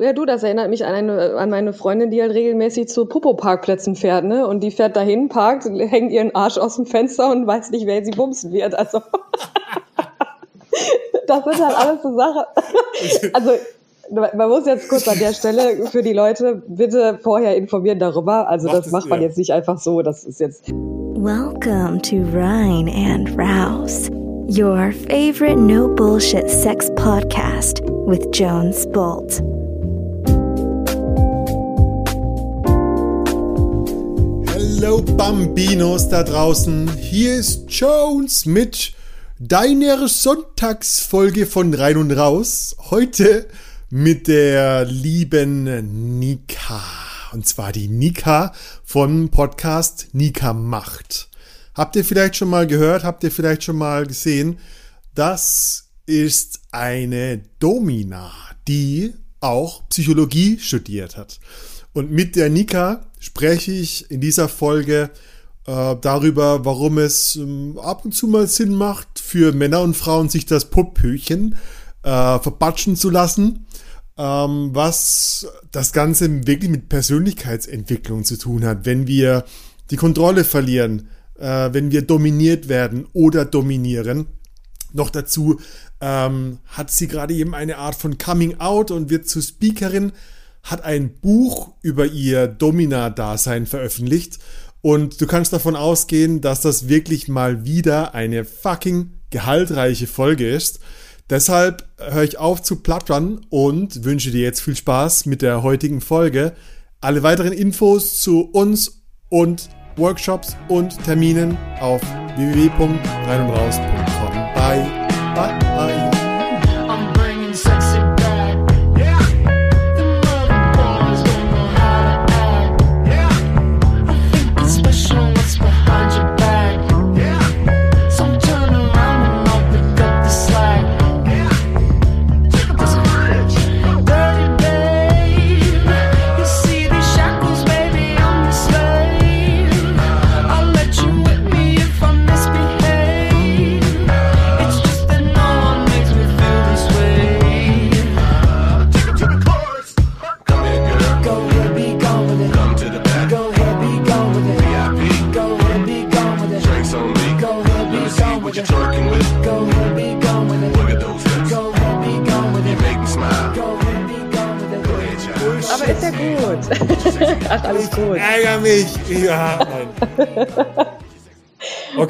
ja du, das erinnert mich an, eine, an meine Freundin, die halt regelmäßig zu Popo-Parkplätzen fährt, ne? Und die fährt dahin, parkt, hängt ihren Arsch aus dem Fenster und weiß nicht, wer sie bumsen wird. Also das sind halt alles so Sachen. Also man muss jetzt kurz an der Stelle für die Leute bitte vorher informieren darüber. Also macht das macht man jetzt nicht einfach so. Das ist jetzt. Welcome to Rhine and Rouse, your favorite no bullshit sex podcast with Jones Bolt. Hello Bambinos da draußen. Hier ist Jones mit deiner Sonntagsfolge von Rein und Raus. Heute mit der lieben Nika. Und zwar die Nika vom Podcast Nika Macht. Habt ihr vielleicht schon mal gehört? Habt ihr vielleicht schon mal gesehen? Das ist eine Domina, die auch Psychologie studiert hat. Und mit der Nika spreche ich in dieser Folge äh, darüber, warum es ähm, ab und zu mal Sinn macht, für Männer und Frauen sich das Pupphöchen äh, verbatschen zu lassen ähm, was das Ganze wirklich mit Persönlichkeitsentwicklung zu tun hat. Wenn wir die Kontrolle verlieren, äh, wenn wir dominiert werden oder dominieren. Noch dazu ähm, hat sie gerade eben eine Art von Coming Out und wird zur Speakerin, hat ein Buch über ihr Domina-Dasein veröffentlicht. Und du kannst davon ausgehen, dass das wirklich mal wieder eine fucking gehaltreiche Folge ist. Deshalb höre ich auf zu plattern und wünsche dir jetzt viel Spaß mit der heutigen Folge. Alle weiteren Infos zu uns und Workshops und Terminen auf www.reinundraus.com. Bye, bye,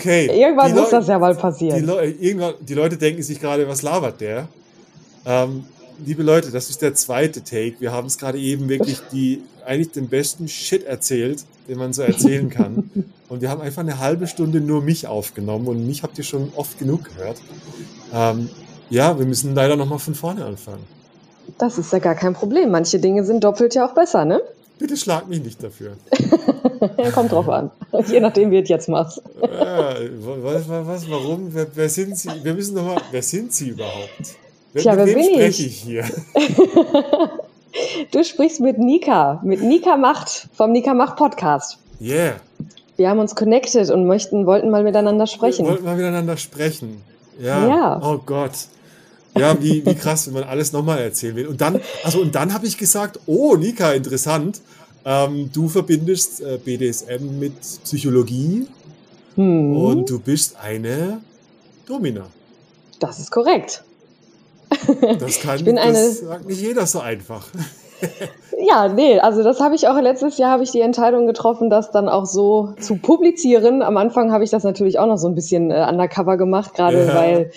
Okay. Irgendwann muss das ja mal passieren. Die, irgendwann, die Leute denken sich gerade, was labert der? Ähm, liebe Leute, das ist der zweite Take. Wir haben es gerade eben wirklich die, eigentlich den besten Shit erzählt, den man so erzählen kann. Und wir haben einfach eine halbe Stunde nur mich aufgenommen und mich habt ihr schon oft genug gehört. Ähm, ja, wir müssen leider nochmal von vorne anfangen. Das ist ja gar kein Problem. Manche Dinge sind doppelt ja auch besser, ne? Bitte schlag mich nicht dafür. Kommt drauf an. Je nachdem, wie du es jetzt machst. ja, was, was, warum? Wer, wer, sind Sie? Wir müssen doch mal, wer sind Sie überhaupt? Wer, Tja, wer mit wem bin spreche ich? ich hier? du sprichst mit Nika, mit Nika Macht vom Nika Macht Podcast. Yeah. Wir haben uns connected und möchten, wollten mal miteinander sprechen. Wir wollten mal miteinander sprechen. Ja. ja. Oh Gott. Ja, wie, wie krass, wenn man alles nochmal erzählen will. Und dann, also und dann habe ich gesagt, oh, Nika, interessant. Ähm, du verbindest äh, BDSM mit Psychologie hm. und du bist eine Domina. Das ist korrekt. Das kann ich bin das eine, sagt nicht jeder so einfach. ja, nee, also das habe ich auch letztes Jahr habe ich die Entscheidung getroffen, das dann auch so zu publizieren. Am Anfang habe ich das natürlich auch noch so ein bisschen äh, undercover gemacht, gerade ja. weil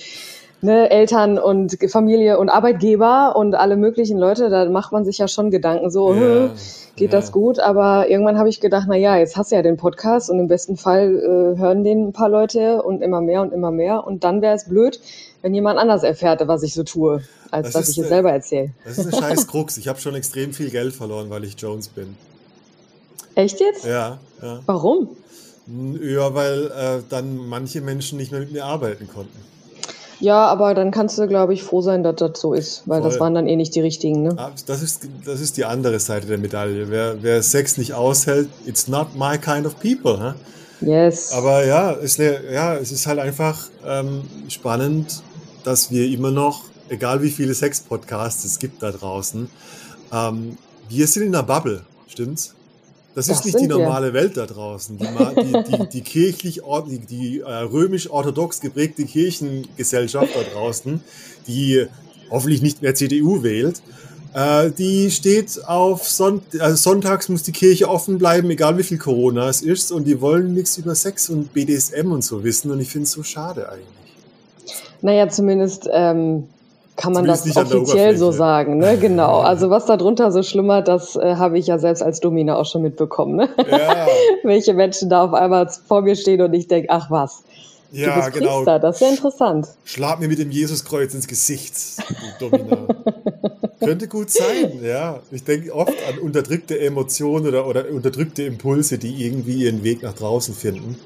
ne, Eltern und Familie und Arbeitgeber und alle möglichen Leute, da macht man sich ja schon Gedanken, so, ja, geht ja. das gut? Aber irgendwann habe ich gedacht, na ja, jetzt hast du ja den Podcast und im besten Fall äh, hören den ein paar Leute und immer mehr und immer mehr. Und dann wäre es blöd, wenn jemand anders erfährte, was ich so tue, als das dass ich es selber erzähle. Das ist eine scheiß Krux. Ich habe schon extrem viel Geld verloren, weil ich Jones bin. Echt jetzt? Ja. ja. Warum? Ja, weil äh, dann manche Menschen nicht mehr mit mir arbeiten konnten. Ja, aber dann kannst du, glaube ich, froh sein, dass das so ist, weil Voll. das waren dann eh nicht die richtigen. Ne? Ah, das, ist, das ist die andere Seite der Medaille. Wer, wer Sex nicht aushält, it's not my kind of people. Huh? Yes. Aber ja, ist ja, es ist halt einfach ähm, spannend, dass wir immer noch egal wie viele Sex-Podcasts es gibt da draußen, ähm, wir sind in einer Bubble, stimmt's? Das, das ist nicht die normale wir. Welt da draußen. Die, die, die, die kirchlich, die, die äh, römisch-orthodox geprägte Kirchengesellschaft da draußen, die hoffentlich nicht mehr CDU wählt, äh, die steht auf Sonnt also Sonntags muss die Kirche offen bleiben, egal wie viel Corona es ist, und die wollen nichts über Sex und BDSM und so wissen, und ich finde es so schade eigentlich. Naja, zumindest ähm, kann man das offiziell so sagen, ne? Genau. Also was darunter so schlummert, das äh, habe ich ja selbst als Domina auch schon mitbekommen, ne? Ja. Welche Menschen da auf einmal vor mir stehen und ich denke, ach was. Ja, du bist genau. Priester, das ist ja interessant. Schlag mir mit dem Jesuskreuz ins Gesicht, Domina. Könnte gut sein, ja. Ich denke oft an unterdrückte Emotionen oder, oder unterdrückte Impulse, die irgendwie ihren Weg nach draußen finden.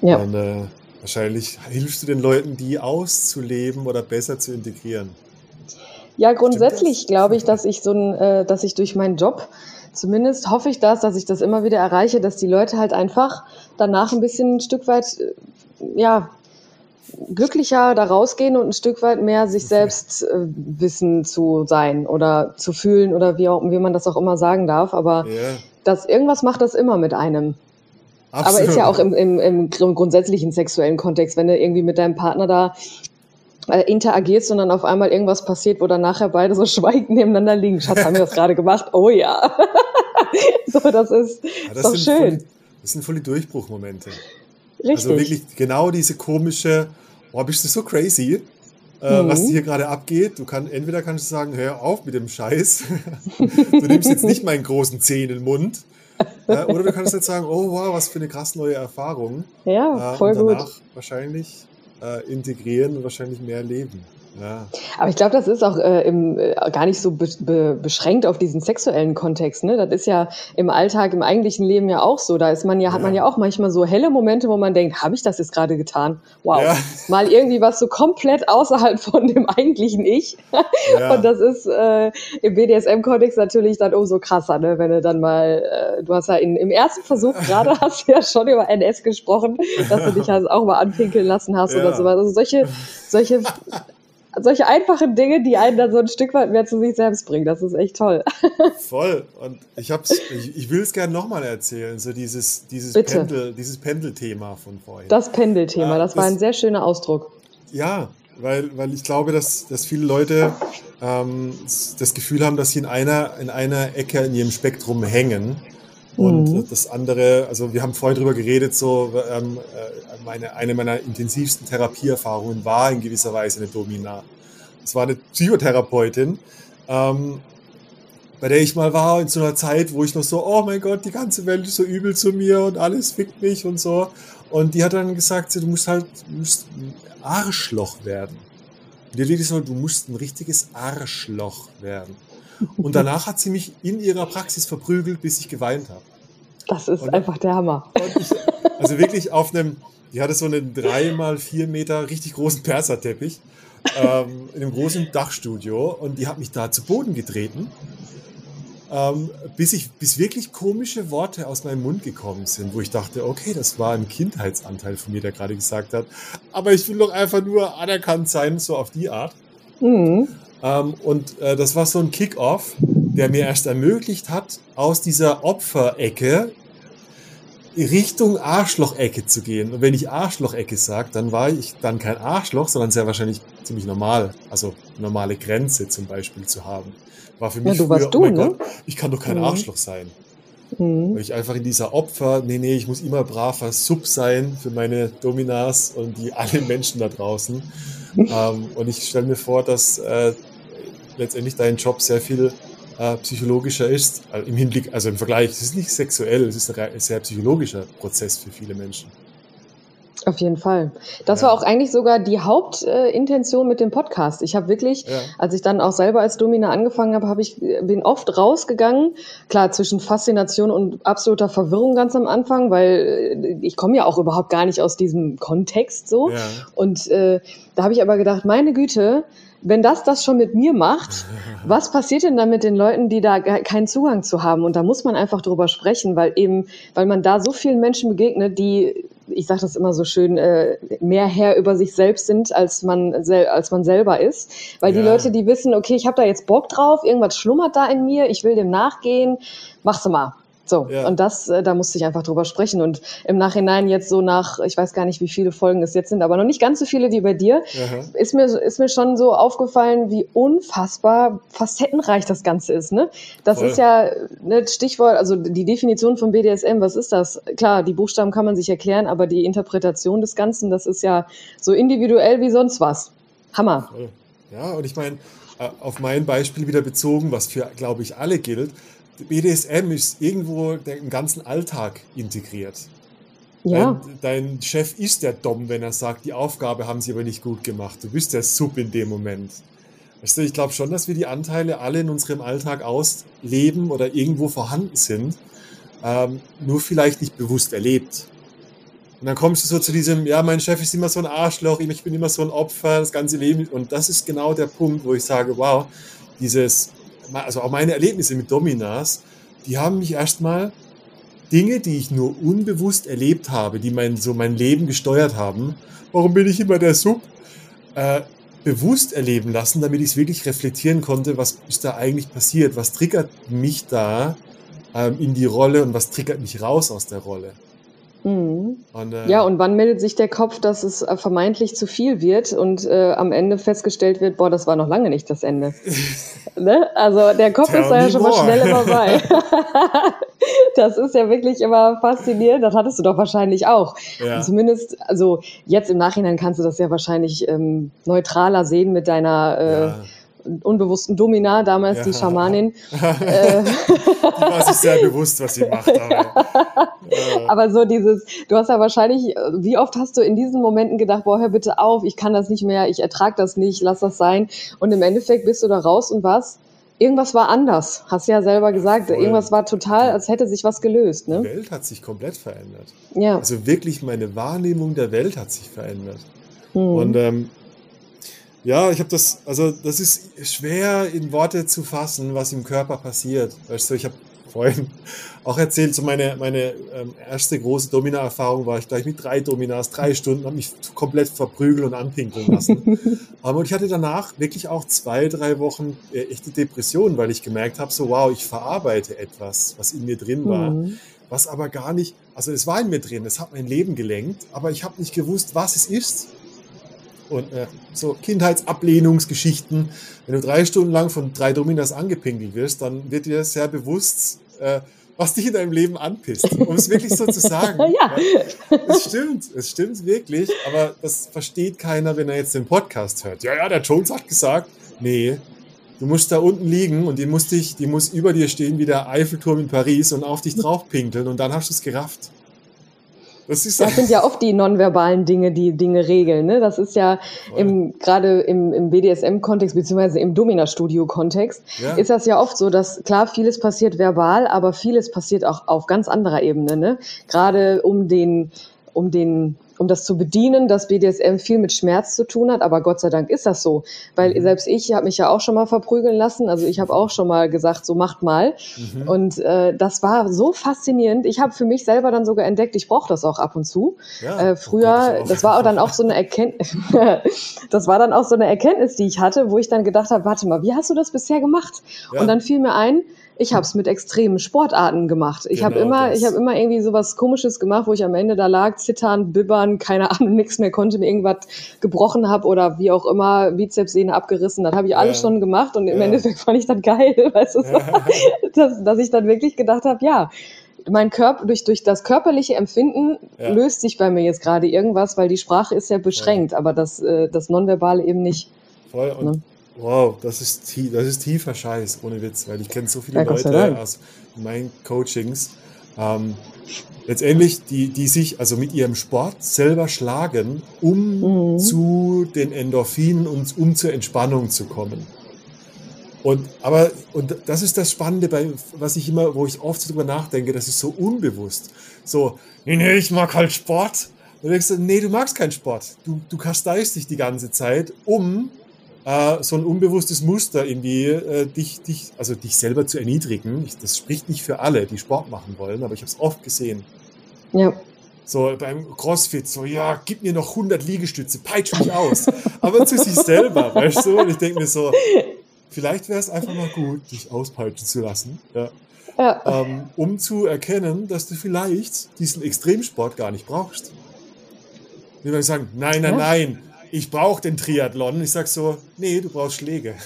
Ja. Und, äh, wahrscheinlich hilfst du den Leuten, die auszuleben oder besser zu integrieren. Ja, grundsätzlich glaube ich, dass ich so ein, äh, dass ich durch meinen Job zumindest hoffe ich das, dass ich das immer wieder erreiche, dass die Leute halt einfach danach ein bisschen ein Stück weit, äh, ja, glücklicher da rausgehen und ein Stück weit mehr sich selbst äh, wissen zu sein oder zu fühlen oder wie, auch, wie man das auch immer sagen darf. Aber yeah. das, irgendwas macht das immer mit einem. Absolut. Aber ist ja auch im, im, im grundsätzlichen sexuellen Kontext, wenn du irgendwie mit deinem Partner da äh, interagierst und dann auf einmal irgendwas passiert, wo dann nachher beide so schweigend nebeneinander liegen. Schatz, haben wir das gerade gemacht? Oh ja. so, das ist, ja, das doch schön. Voll, das sind voll die Durchbruchmomente. Richtig. Also wirklich genau diese komische, boah, bist du so crazy, äh, mhm. was hier gerade abgeht. Du kannst, entweder kannst du sagen, hör auf mit dem Scheiß. du nimmst jetzt nicht meinen großen Zeh in den Mund. Äh, oder du kannst jetzt sagen, oh wow, was für eine krass neue Erfahrung. Ja, voll äh, und danach gut. wahrscheinlich äh, integrieren und wahrscheinlich mehr leben. Ja. Aber ich glaube, das ist auch äh, im, äh, gar nicht so be be beschränkt auf diesen sexuellen Kontext. Ne? Das ist ja im Alltag, im eigentlichen Leben ja auch so. Da ist man ja, ja. hat man ja auch manchmal so helle Momente, wo man denkt, habe ich das jetzt gerade getan? Wow. Ja. Mal irgendwie was so komplett außerhalb von dem eigentlichen Ich. Und das ist äh, im BDSM-Kontext natürlich dann umso krasser, ne? wenn du dann mal, äh, du hast ja in, im ersten Versuch gerade hast du ja schon über NS gesprochen, dass du dich halt auch mal anpinkeln lassen hast oder sowas. Also solche, solche solche einfachen Dinge, die einen dann so ein Stück weit mehr zu sich selbst bringen. Das ist echt toll. Voll. Und ich hab's, ich, ich will es gerne nochmal erzählen, so dieses, dieses Pendel, dieses Pendelthema von vorhin. Das Pendelthema, das, das war ein sehr schöner Ausdruck. Ja, weil, weil ich glaube, dass, dass viele Leute ähm, das Gefühl haben, dass sie in einer, in einer Ecke in ihrem Spektrum hängen. Und mhm. das andere, also wir haben vorhin drüber geredet, so ähm, äh, meine, eine meiner intensivsten Therapieerfahrungen war in gewisser Weise eine Domina. Es war eine Psychotherapeutin, ähm, bei der ich mal war in so einer Zeit, wo ich noch so, oh mein Gott, die ganze Welt ist so übel zu mir und alles fickt mich und so. Und die hat dann gesagt, du musst halt, du musst ein Arschloch werden. Und die hat wirklich so, du musst ein richtiges Arschloch werden. Und danach hat sie mich in ihrer Praxis verprügelt, bis ich geweint habe. Das ist und, einfach der Hammer. Ich, also wirklich auf einem, die hatte so einen drei mal vier Meter richtig großen Perserteppich ähm, in einem großen Dachstudio und die hat mich da zu Boden getreten, ähm, bis ich, bis wirklich komische Worte aus meinem Mund gekommen sind, wo ich dachte, okay, das war ein Kindheitsanteil von mir, der gerade gesagt hat, aber ich will doch einfach nur anerkannt sein, so auf die Art. Mhm. Ähm, und äh, das war so ein Kick-off, der mir erst ermöglicht hat, aus dieser Opferecke Richtung Arschlochecke zu gehen. Und wenn ich Arschlochecke sage, dann war ich dann kein Arschloch, sondern sehr wahrscheinlich ziemlich normal. Also normale Grenze zum Beispiel zu haben. War für mich ja, du früher, du, oh mein ne? Gott, ich kann doch kein mhm. Arschloch sein. Mhm. Weil ich einfach in dieser Opfer, nee, nee, ich muss immer braver Sub sein für meine Dominas und die alle Menschen da draußen. ähm, und ich stelle mir vor, dass äh, letztendlich dein Job sehr viel äh, psychologischer ist, also im Hinblick, also im Vergleich, es ist nicht sexuell, es ist ein sehr psychologischer Prozess für viele Menschen. Auf jeden Fall. Das ja. war auch eigentlich sogar die Hauptintention äh, mit dem Podcast. Ich habe wirklich, ja. als ich dann auch selber als Domina angefangen habe, habe ich bin oft rausgegangen, klar zwischen Faszination und absoluter Verwirrung ganz am Anfang, weil äh, ich komme ja auch überhaupt gar nicht aus diesem Kontext so. Ja. Und äh, da habe ich aber gedacht, meine Güte, wenn das das schon mit mir macht, was passiert denn dann mit den Leuten, die da keinen Zugang zu haben? Und da muss man einfach drüber sprechen, weil eben, weil man da so vielen Menschen begegnet, die, ich sage das immer so schön, äh, mehr Herr über sich selbst sind, als man, als man selber ist. Weil ja. die Leute, die wissen, okay, ich habe da jetzt Bock drauf, irgendwas schlummert da in mir, ich will dem nachgehen, mach's mal. So, ja. und das, äh, da musste ich einfach drüber sprechen. Und im Nachhinein jetzt so nach, ich weiß gar nicht, wie viele Folgen es jetzt sind, aber noch nicht ganz so viele wie bei dir, ist mir, ist mir schon so aufgefallen, wie unfassbar facettenreich das Ganze ist. Ne? Das Voll. ist ja ne, Stichwort, also die Definition von BDSM, was ist das? Klar, die Buchstaben kann man sich erklären, aber die Interpretation des Ganzen, das ist ja so individuell wie sonst was. Hammer. Ja, und ich meine, äh, auf mein Beispiel wieder bezogen, was für, glaube ich, alle gilt, BDSM ist irgendwo im ganzen Alltag integriert. Ja. Dein, dein, Chef ist der Dom, wenn er sagt, die Aufgabe haben sie aber nicht gut gemacht. Du bist der Sub in dem Moment. Also ich glaube schon, dass wir die Anteile alle in unserem Alltag ausleben oder irgendwo vorhanden sind, ähm, nur vielleicht nicht bewusst erlebt. Und dann kommst du so zu diesem, ja, mein Chef ist immer so ein Arschloch, ich bin immer so ein Opfer, das ganze Leben. Und das ist genau der Punkt, wo ich sage, wow, dieses also auch meine Erlebnisse mit Dominas, die haben mich erstmal Dinge, die ich nur unbewusst erlebt habe, die mein, so mein Leben gesteuert haben, warum bin ich immer der Sub, äh, bewusst erleben lassen, damit ich es wirklich reflektieren konnte, was ist da eigentlich passiert, was triggert mich da ähm, in die Rolle und was triggert mich raus aus der Rolle. Mhm. Und, äh, ja, und wann meldet sich der Kopf, dass es äh, vermeintlich zu viel wird und äh, am Ende festgestellt wird, boah, das war noch lange nicht das Ende. ne? Also der Kopf ist da ja schon more. mal schnell immer bei. das ist ja wirklich immer faszinierend. Das hattest du doch wahrscheinlich auch. Ja. Zumindest, also jetzt im Nachhinein kannst du das ja wahrscheinlich ähm, neutraler sehen mit deiner äh, ja unbewussten Domina, damals ja. die Schamanin. Äh, die war sich sehr bewusst, was sie macht. Aber, äh. aber so dieses, du hast ja wahrscheinlich, wie oft hast du in diesen Momenten gedacht, boah, hör bitte auf, ich kann das nicht mehr, ich ertrag das nicht, lass das sein. Und im Endeffekt bist du da raus und was? Irgendwas war anders, hast du ja selber gesagt. Voll. Irgendwas war total, als hätte sich was gelöst. Ne? Die Welt hat sich komplett verändert. Ja. Also wirklich, meine Wahrnehmung der Welt hat sich verändert. Hm. Und ähm, ja, ich habe das, also das ist schwer in Worte zu fassen, was im Körper passiert. Weißt du, ich habe vorhin auch erzählt, so meine, meine ähm, erste große Domina-Erfahrung war ich gleich mit drei Dominas, drei Stunden, habe mich komplett verprügeln und anpinkeln lassen. Aber ich hatte danach wirklich auch zwei, drei Wochen äh, echte Depressionen, weil ich gemerkt habe, so wow, ich verarbeite etwas, was in mir drin war. Mhm. Was aber gar nicht, also es war in mir drin, es hat mein Leben gelenkt, aber ich habe nicht gewusst, was es ist und äh, so Kindheitsablehnungsgeschichten. Wenn du drei Stunden lang von drei Dominas angepinkelt wirst, dann wird dir sehr bewusst, äh, was dich in deinem Leben anpisst, um es wirklich so zu sagen. ja. Es stimmt, es stimmt wirklich, aber das versteht keiner, wenn er jetzt den Podcast hört. Ja, ja, der Jones hat gesagt, nee, du musst da unten liegen und die muss dich, die muss über dir stehen wie der Eiffelturm in Paris und auf dich drauf pinkeln und dann hast du es gerafft. Das, ist das sind ja oft die nonverbalen Dinge, die Dinge regeln. Ne? Das ist ja im, gerade im, im BDSM-Kontext beziehungsweise im Domina-Studio-Kontext ja. ist das ja oft so, dass klar vieles passiert verbal, aber vieles passiert auch auf ganz anderer Ebene. Ne? Gerade um den um den um das zu bedienen, dass BDSM viel mit Schmerz zu tun hat, aber Gott sei Dank ist das so, weil mhm. selbst ich habe mich ja auch schon mal verprügeln lassen, also ich habe auch schon mal gesagt, so macht mal mhm. und äh, das war so faszinierend. Ich habe für mich selber dann sogar entdeckt, ich brauche das auch ab und zu. Ja, äh, früher, das war auch dann auch so eine Erkenntnis, das war dann auch so eine Erkenntnis, die ich hatte, wo ich dann gedacht habe, warte mal, wie hast du das bisher gemacht? Ja. Und dann fiel mir ein, ich habe es mit extremen Sportarten gemacht. Ich genau habe immer, das. ich habe immer irgendwie sowas Komisches gemacht, wo ich am Ende da lag, zittern, bibbern, keine Ahnung, nichts mehr konnte, mir irgendwas gebrochen habe oder wie auch immer, Bizepssehne abgerissen. Das habe ich alles ja. schon gemacht und im ja. Endeffekt fand ich das geil, weißt du, so, dass, dass ich dann wirklich gedacht habe, ja, mein Körper, durch, durch das körperliche Empfinden ja. löst sich bei mir jetzt gerade irgendwas, weil die Sprache ist ja beschränkt, aber das, äh, das Nonverbale eben nicht. Voll. Und ne? Wow, das ist, das ist tiefer Scheiß, ohne Witz, weil ich kenne so viele ja, Leute aus meinen Coachings, ähm, letztendlich, die, die sich also mit ihrem Sport selber schlagen, um mhm. zu den Endorphinen und um zur Entspannung zu kommen. Und, aber, und das ist das Spannende, bei, was ich immer, wo ich oft darüber nachdenke, das ist so unbewusst. So, nee, nee, ich mag halt Sport. Und du denkst, nee, du magst keinen Sport. Du, du kasteist dich die ganze Zeit, um äh, so ein unbewusstes Muster irgendwie, äh, dich, dich, also dich selber zu erniedrigen. Ich, das spricht nicht für alle, die Sport machen wollen, aber ich habe es oft gesehen. Ja. So beim Crossfit, so, ja, gib mir noch 100 Liegestütze, peitsch mich aus. aber zu sich selber, weißt du? Und ich denke mir so, vielleicht wäre es einfach mal gut, dich auspeitschen zu lassen. Ja. Ja. Ähm, um zu erkennen, dass du vielleicht diesen Extremsport gar nicht brauchst. Die Leute sagen, nein, nein, ja. nein, ich brauche den Triathlon. Ich sage so, nee, du brauchst Schläge.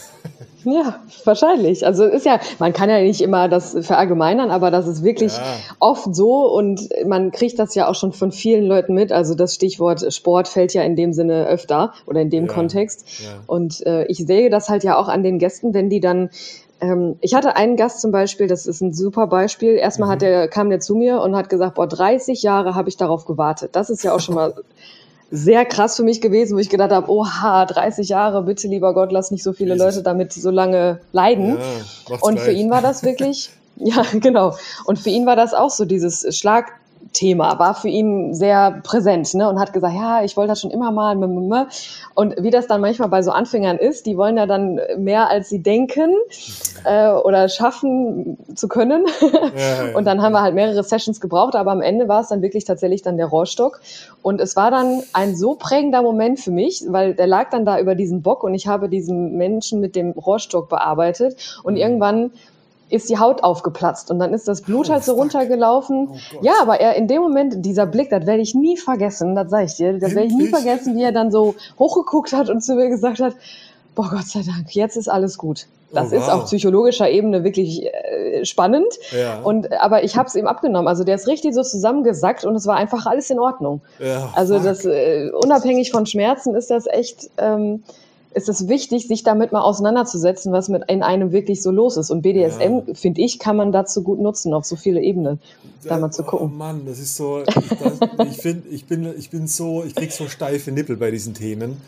Ja, wahrscheinlich. Also ist ja, man kann ja nicht immer das verallgemeinern, aber das ist wirklich ja. oft so und man kriegt das ja auch schon von vielen Leuten mit. Also das Stichwort Sport fällt ja in dem Sinne öfter oder in dem ja. Kontext. Ja. Und äh, ich sehe das halt ja auch an den Gästen, wenn die dann ähm, ich hatte einen Gast zum Beispiel, das ist ein super Beispiel. Erstmal mhm. hat der, kam der zu mir und hat gesagt, boah, 30 Jahre habe ich darauf gewartet. Das ist ja auch schon mal sehr krass für mich gewesen, wo ich gedacht habe, oha, 30 Jahre, bitte lieber Gott, lass nicht so viele Jesus. Leute damit so lange leiden. Ja, und für ihn war das wirklich, ja, genau. Und für ihn war das auch so dieses Schlag, Thema, war für ihn sehr präsent ne? und hat gesagt, ja, ich wollte das schon immer mal. Und wie das dann manchmal bei so Anfängern ist, die wollen ja dann mehr, als sie denken äh, oder schaffen zu können. Ja, und dann haben wir halt mehrere Sessions gebraucht, aber am Ende war es dann wirklich tatsächlich dann der Rohrstock. Und es war dann ein so prägender Moment für mich, weil der lag dann da über diesen Bock und ich habe diesen Menschen mit dem Rohrstock bearbeitet und mhm. irgendwann ist die Haut aufgeplatzt und dann ist das Blut oh, halt so fuck. runtergelaufen. Oh ja, aber er in dem Moment, dieser Blick, das werde ich nie vergessen, das sage ich dir, das werde ich nie vergessen, wie er dann so hochgeguckt hat und zu mir gesagt hat, boah, Gott sei Dank, jetzt ist alles gut. Das oh, wow. ist auf psychologischer Ebene wirklich äh, spannend. Ja. Und aber ich habe es ihm abgenommen. Also der ist richtig so zusammengesackt und es war einfach alles in Ordnung. Ja, also das äh, unabhängig von Schmerzen ist das echt. Ähm, ist es wichtig, sich damit mal auseinanderzusetzen, was mit in einem wirklich so los ist. Und BDSM, ja. finde ich, kann man dazu gut nutzen, auf so viele Ebenen, da mal zu gucken. Oh Mann, das ist so, ich, das, ich finde, ich bin, ich bin so, ich krieg so steife Nippel bei diesen Themen.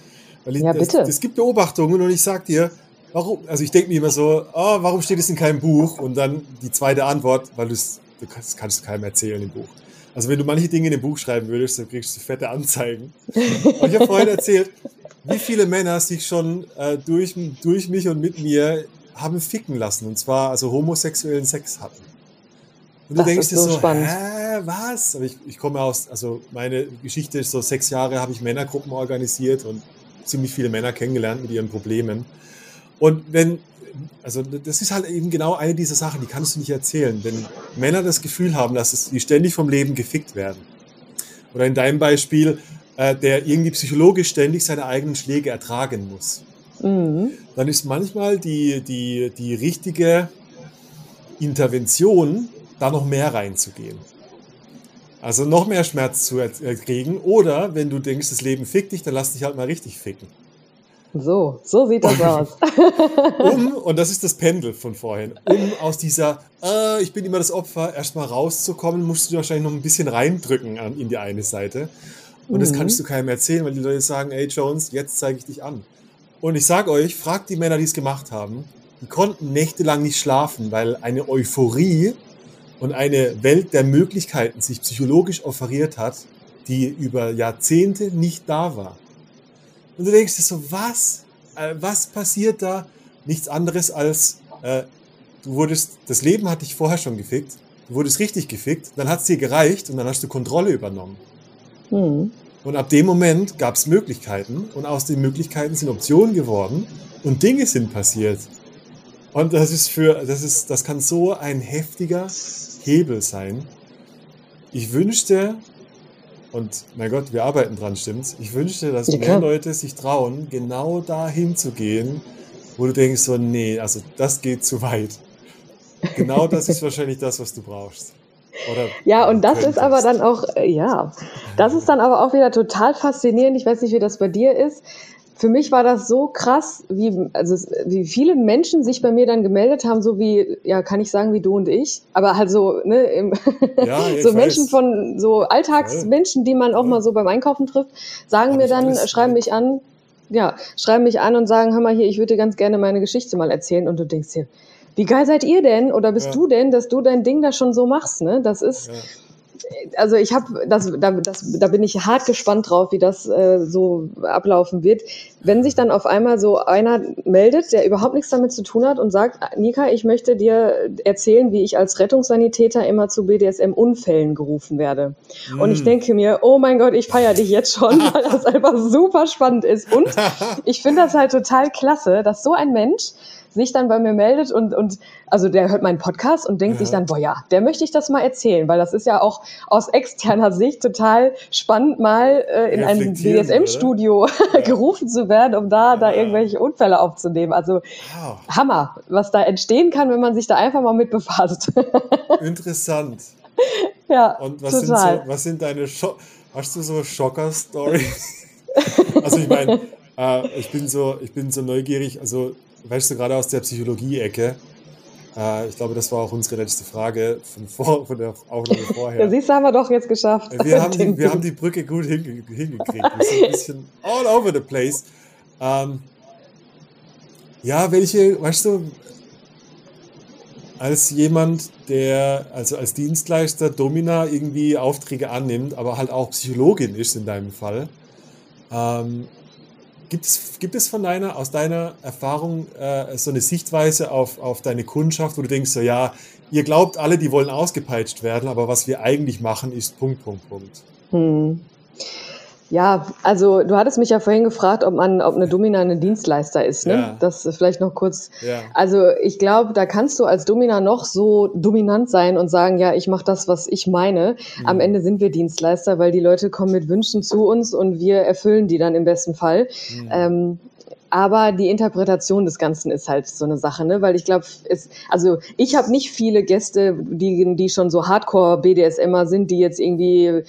Weil ich, ja, bitte. Es, es gibt Beobachtungen und ich sag dir, warum, also ich denke mir immer so, oh, warum steht es in keinem Buch? Und dann die zweite Antwort, weil du kannst, kannst keinem erzählen im Buch. Also wenn du manche Dinge in dem Buch schreiben würdest, dann kriegst du fette Anzeigen. Und ich habe vorhin erzählt, wie viele Männer sich schon äh, durch, durch mich und mit mir haben ficken lassen und zwar also homosexuellen Sex hatten. Und du das denkst dir so, so hä, was? Aber ich, ich komme aus, also meine Geschichte ist so, sechs Jahre habe ich Männergruppen organisiert und ziemlich viele Männer kennengelernt mit ihren Problemen. Und wenn, also das ist halt eben genau eine dieser Sachen, die kannst du nicht erzählen. Wenn Männer das Gefühl haben, dass sie ständig vom Leben gefickt werden. Oder in deinem Beispiel, äh, der irgendwie psychologisch ständig seine eigenen Schläge ertragen muss. Mhm. Dann ist manchmal die, die, die richtige Intervention, da noch mehr reinzugehen. Also noch mehr Schmerz zu erkriegen. Oder wenn du denkst, das Leben fickt dich, dann lass dich halt mal richtig ficken. So, so sieht das aus. um, und das ist das Pendel von vorhin, um aus dieser, äh, ich bin immer das Opfer, erstmal rauszukommen, musst du wahrscheinlich noch ein bisschen reindrücken an, in die eine Seite. Und mhm. das kannst du keinem erzählen, weil die Leute sagen, ey Jones, jetzt zeige ich dich an. Und ich sage euch, fragt die Männer, die es gemacht haben, die konnten nächtelang nicht schlafen, weil eine Euphorie und eine Welt der Möglichkeiten sich psychologisch offeriert hat, die über Jahrzehnte nicht da war. Und du denkst dir so, was? Äh, was passiert da? Nichts anderes als, äh, du wurdest, das Leben hat dich vorher schon gefickt, du wurdest richtig gefickt, dann hat es dir gereicht und dann hast du Kontrolle übernommen. Mhm. Und ab dem Moment gab es Möglichkeiten und aus den Möglichkeiten sind Optionen geworden und Dinge sind passiert. Und das ist für, das ist, das kann so ein heftiger Hebel sein. Ich wünschte, und mein Gott, wir arbeiten dran, stimmt's? Ich wünschte, dass ja, mehr Leute sich trauen, genau dahin zu gehen, wo du denkst so, nee, also das geht zu weit. Genau das ist wahrscheinlich das, was du brauchst. Oder ja, und das ist aber dann auch, äh, ja, das ist dann aber auch wieder total faszinierend. Ich weiß nicht, wie das bei dir ist. Für mich war das so krass, wie, also, wie viele Menschen sich bei mir dann gemeldet haben, so wie, ja, kann ich sagen, wie du und ich, aber halt so, ne, im, ja, so Menschen weiß. von, so Alltagsmenschen, die man auch ja. mal so beim Einkaufen trifft, sagen Hab mir dann, schreiben mich an, ja, schreiben mich an und sagen, hör mal hier, ich würde dir ganz gerne meine Geschichte mal erzählen und du denkst dir, wie geil seid ihr denn oder bist ja. du denn, dass du dein Ding da schon so machst, ne? Das ist. Also ich habe, das, da, das, da bin ich hart gespannt drauf, wie das äh, so ablaufen wird. Wenn sich dann auf einmal so einer meldet, der überhaupt nichts damit zu tun hat und sagt, Nika, ich möchte dir erzählen, wie ich als Rettungssanitäter immer zu BDSM-Unfällen gerufen werde. Mm. Und ich mm. denke mir, oh mein Gott, ich feiere dich jetzt schon, weil das einfach super spannend ist. Und ich finde das halt total klasse, dass so ein Mensch sich dann bei mir meldet und, und also der hört meinen Podcast und denkt ja. sich dann, boah ja, der möchte ich das mal erzählen, weil das ist ja auch aus externer Sicht total spannend, mal äh, in ein BSM-Studio ja. gerufen zu werden, um da, da irgendwelche Unfälle aufzunehmen. Also wow. Hammer, was da entstehen kann, wenn man sich da einfach mal mit befasst. Interessant. Ja, Und was, total. Sind, so, was sind deine Scho Hast du so Schocker-Stories? also ich meine, äh, ich bin so, ich bin so neugierig. Also weißt du, gerade aus der Psychologie-Ecke, äh, ich glaube, das war auch unsere letzte Frage von, vor, von der Aufnahme vorher. Ja, siehst du, haben wir doch jetzt geschafft. Wir haben die, wir haben die Brücke gut hinge hingekriegt. Wir sind ein bisschen all over the place. Ähm, ja, welche, weißt du, als jemand, der, also als Dienstleister Domina irgendwie Aufträge annimmt, aber halt auch Psychologin ist in deinem Fall, ähm, Gibt es, gibt es von deiner, aus deiner Erfahrung äh, so eine Sichtweise auf, auf deine Kundschaft, wo du denkst, so ja, ihr glaubt alle, die wollen ausgepeitscht werden, aber was wir eigentlich machen, ist Punkt, Punkt, Punkt. Hm. Ja, also du hattest mich ja vorhin gefragt, ob man, ob eine Domina ein Dienstleister ist, ne? Ja. Das vielleicht noch kurz. Ja. Also ich glaube, da kannst du als Domina noch so dominant sein und sagen, ja, ich mache das, was ich meine. Mhm. Am Ende sind wir Dienstleister, weil die Leute kommen mit Wünschen zu uns und wir erfüllen die dann im besten Fall. Mhm. Ähm, aber die Interpretation des Ganzen ist halt so eine Sache, ne? Weil ich glaube, es, also ich habe nicht viele Gäste, die, die schon so Hardcore BDSMer sind, die jetzt irgendwie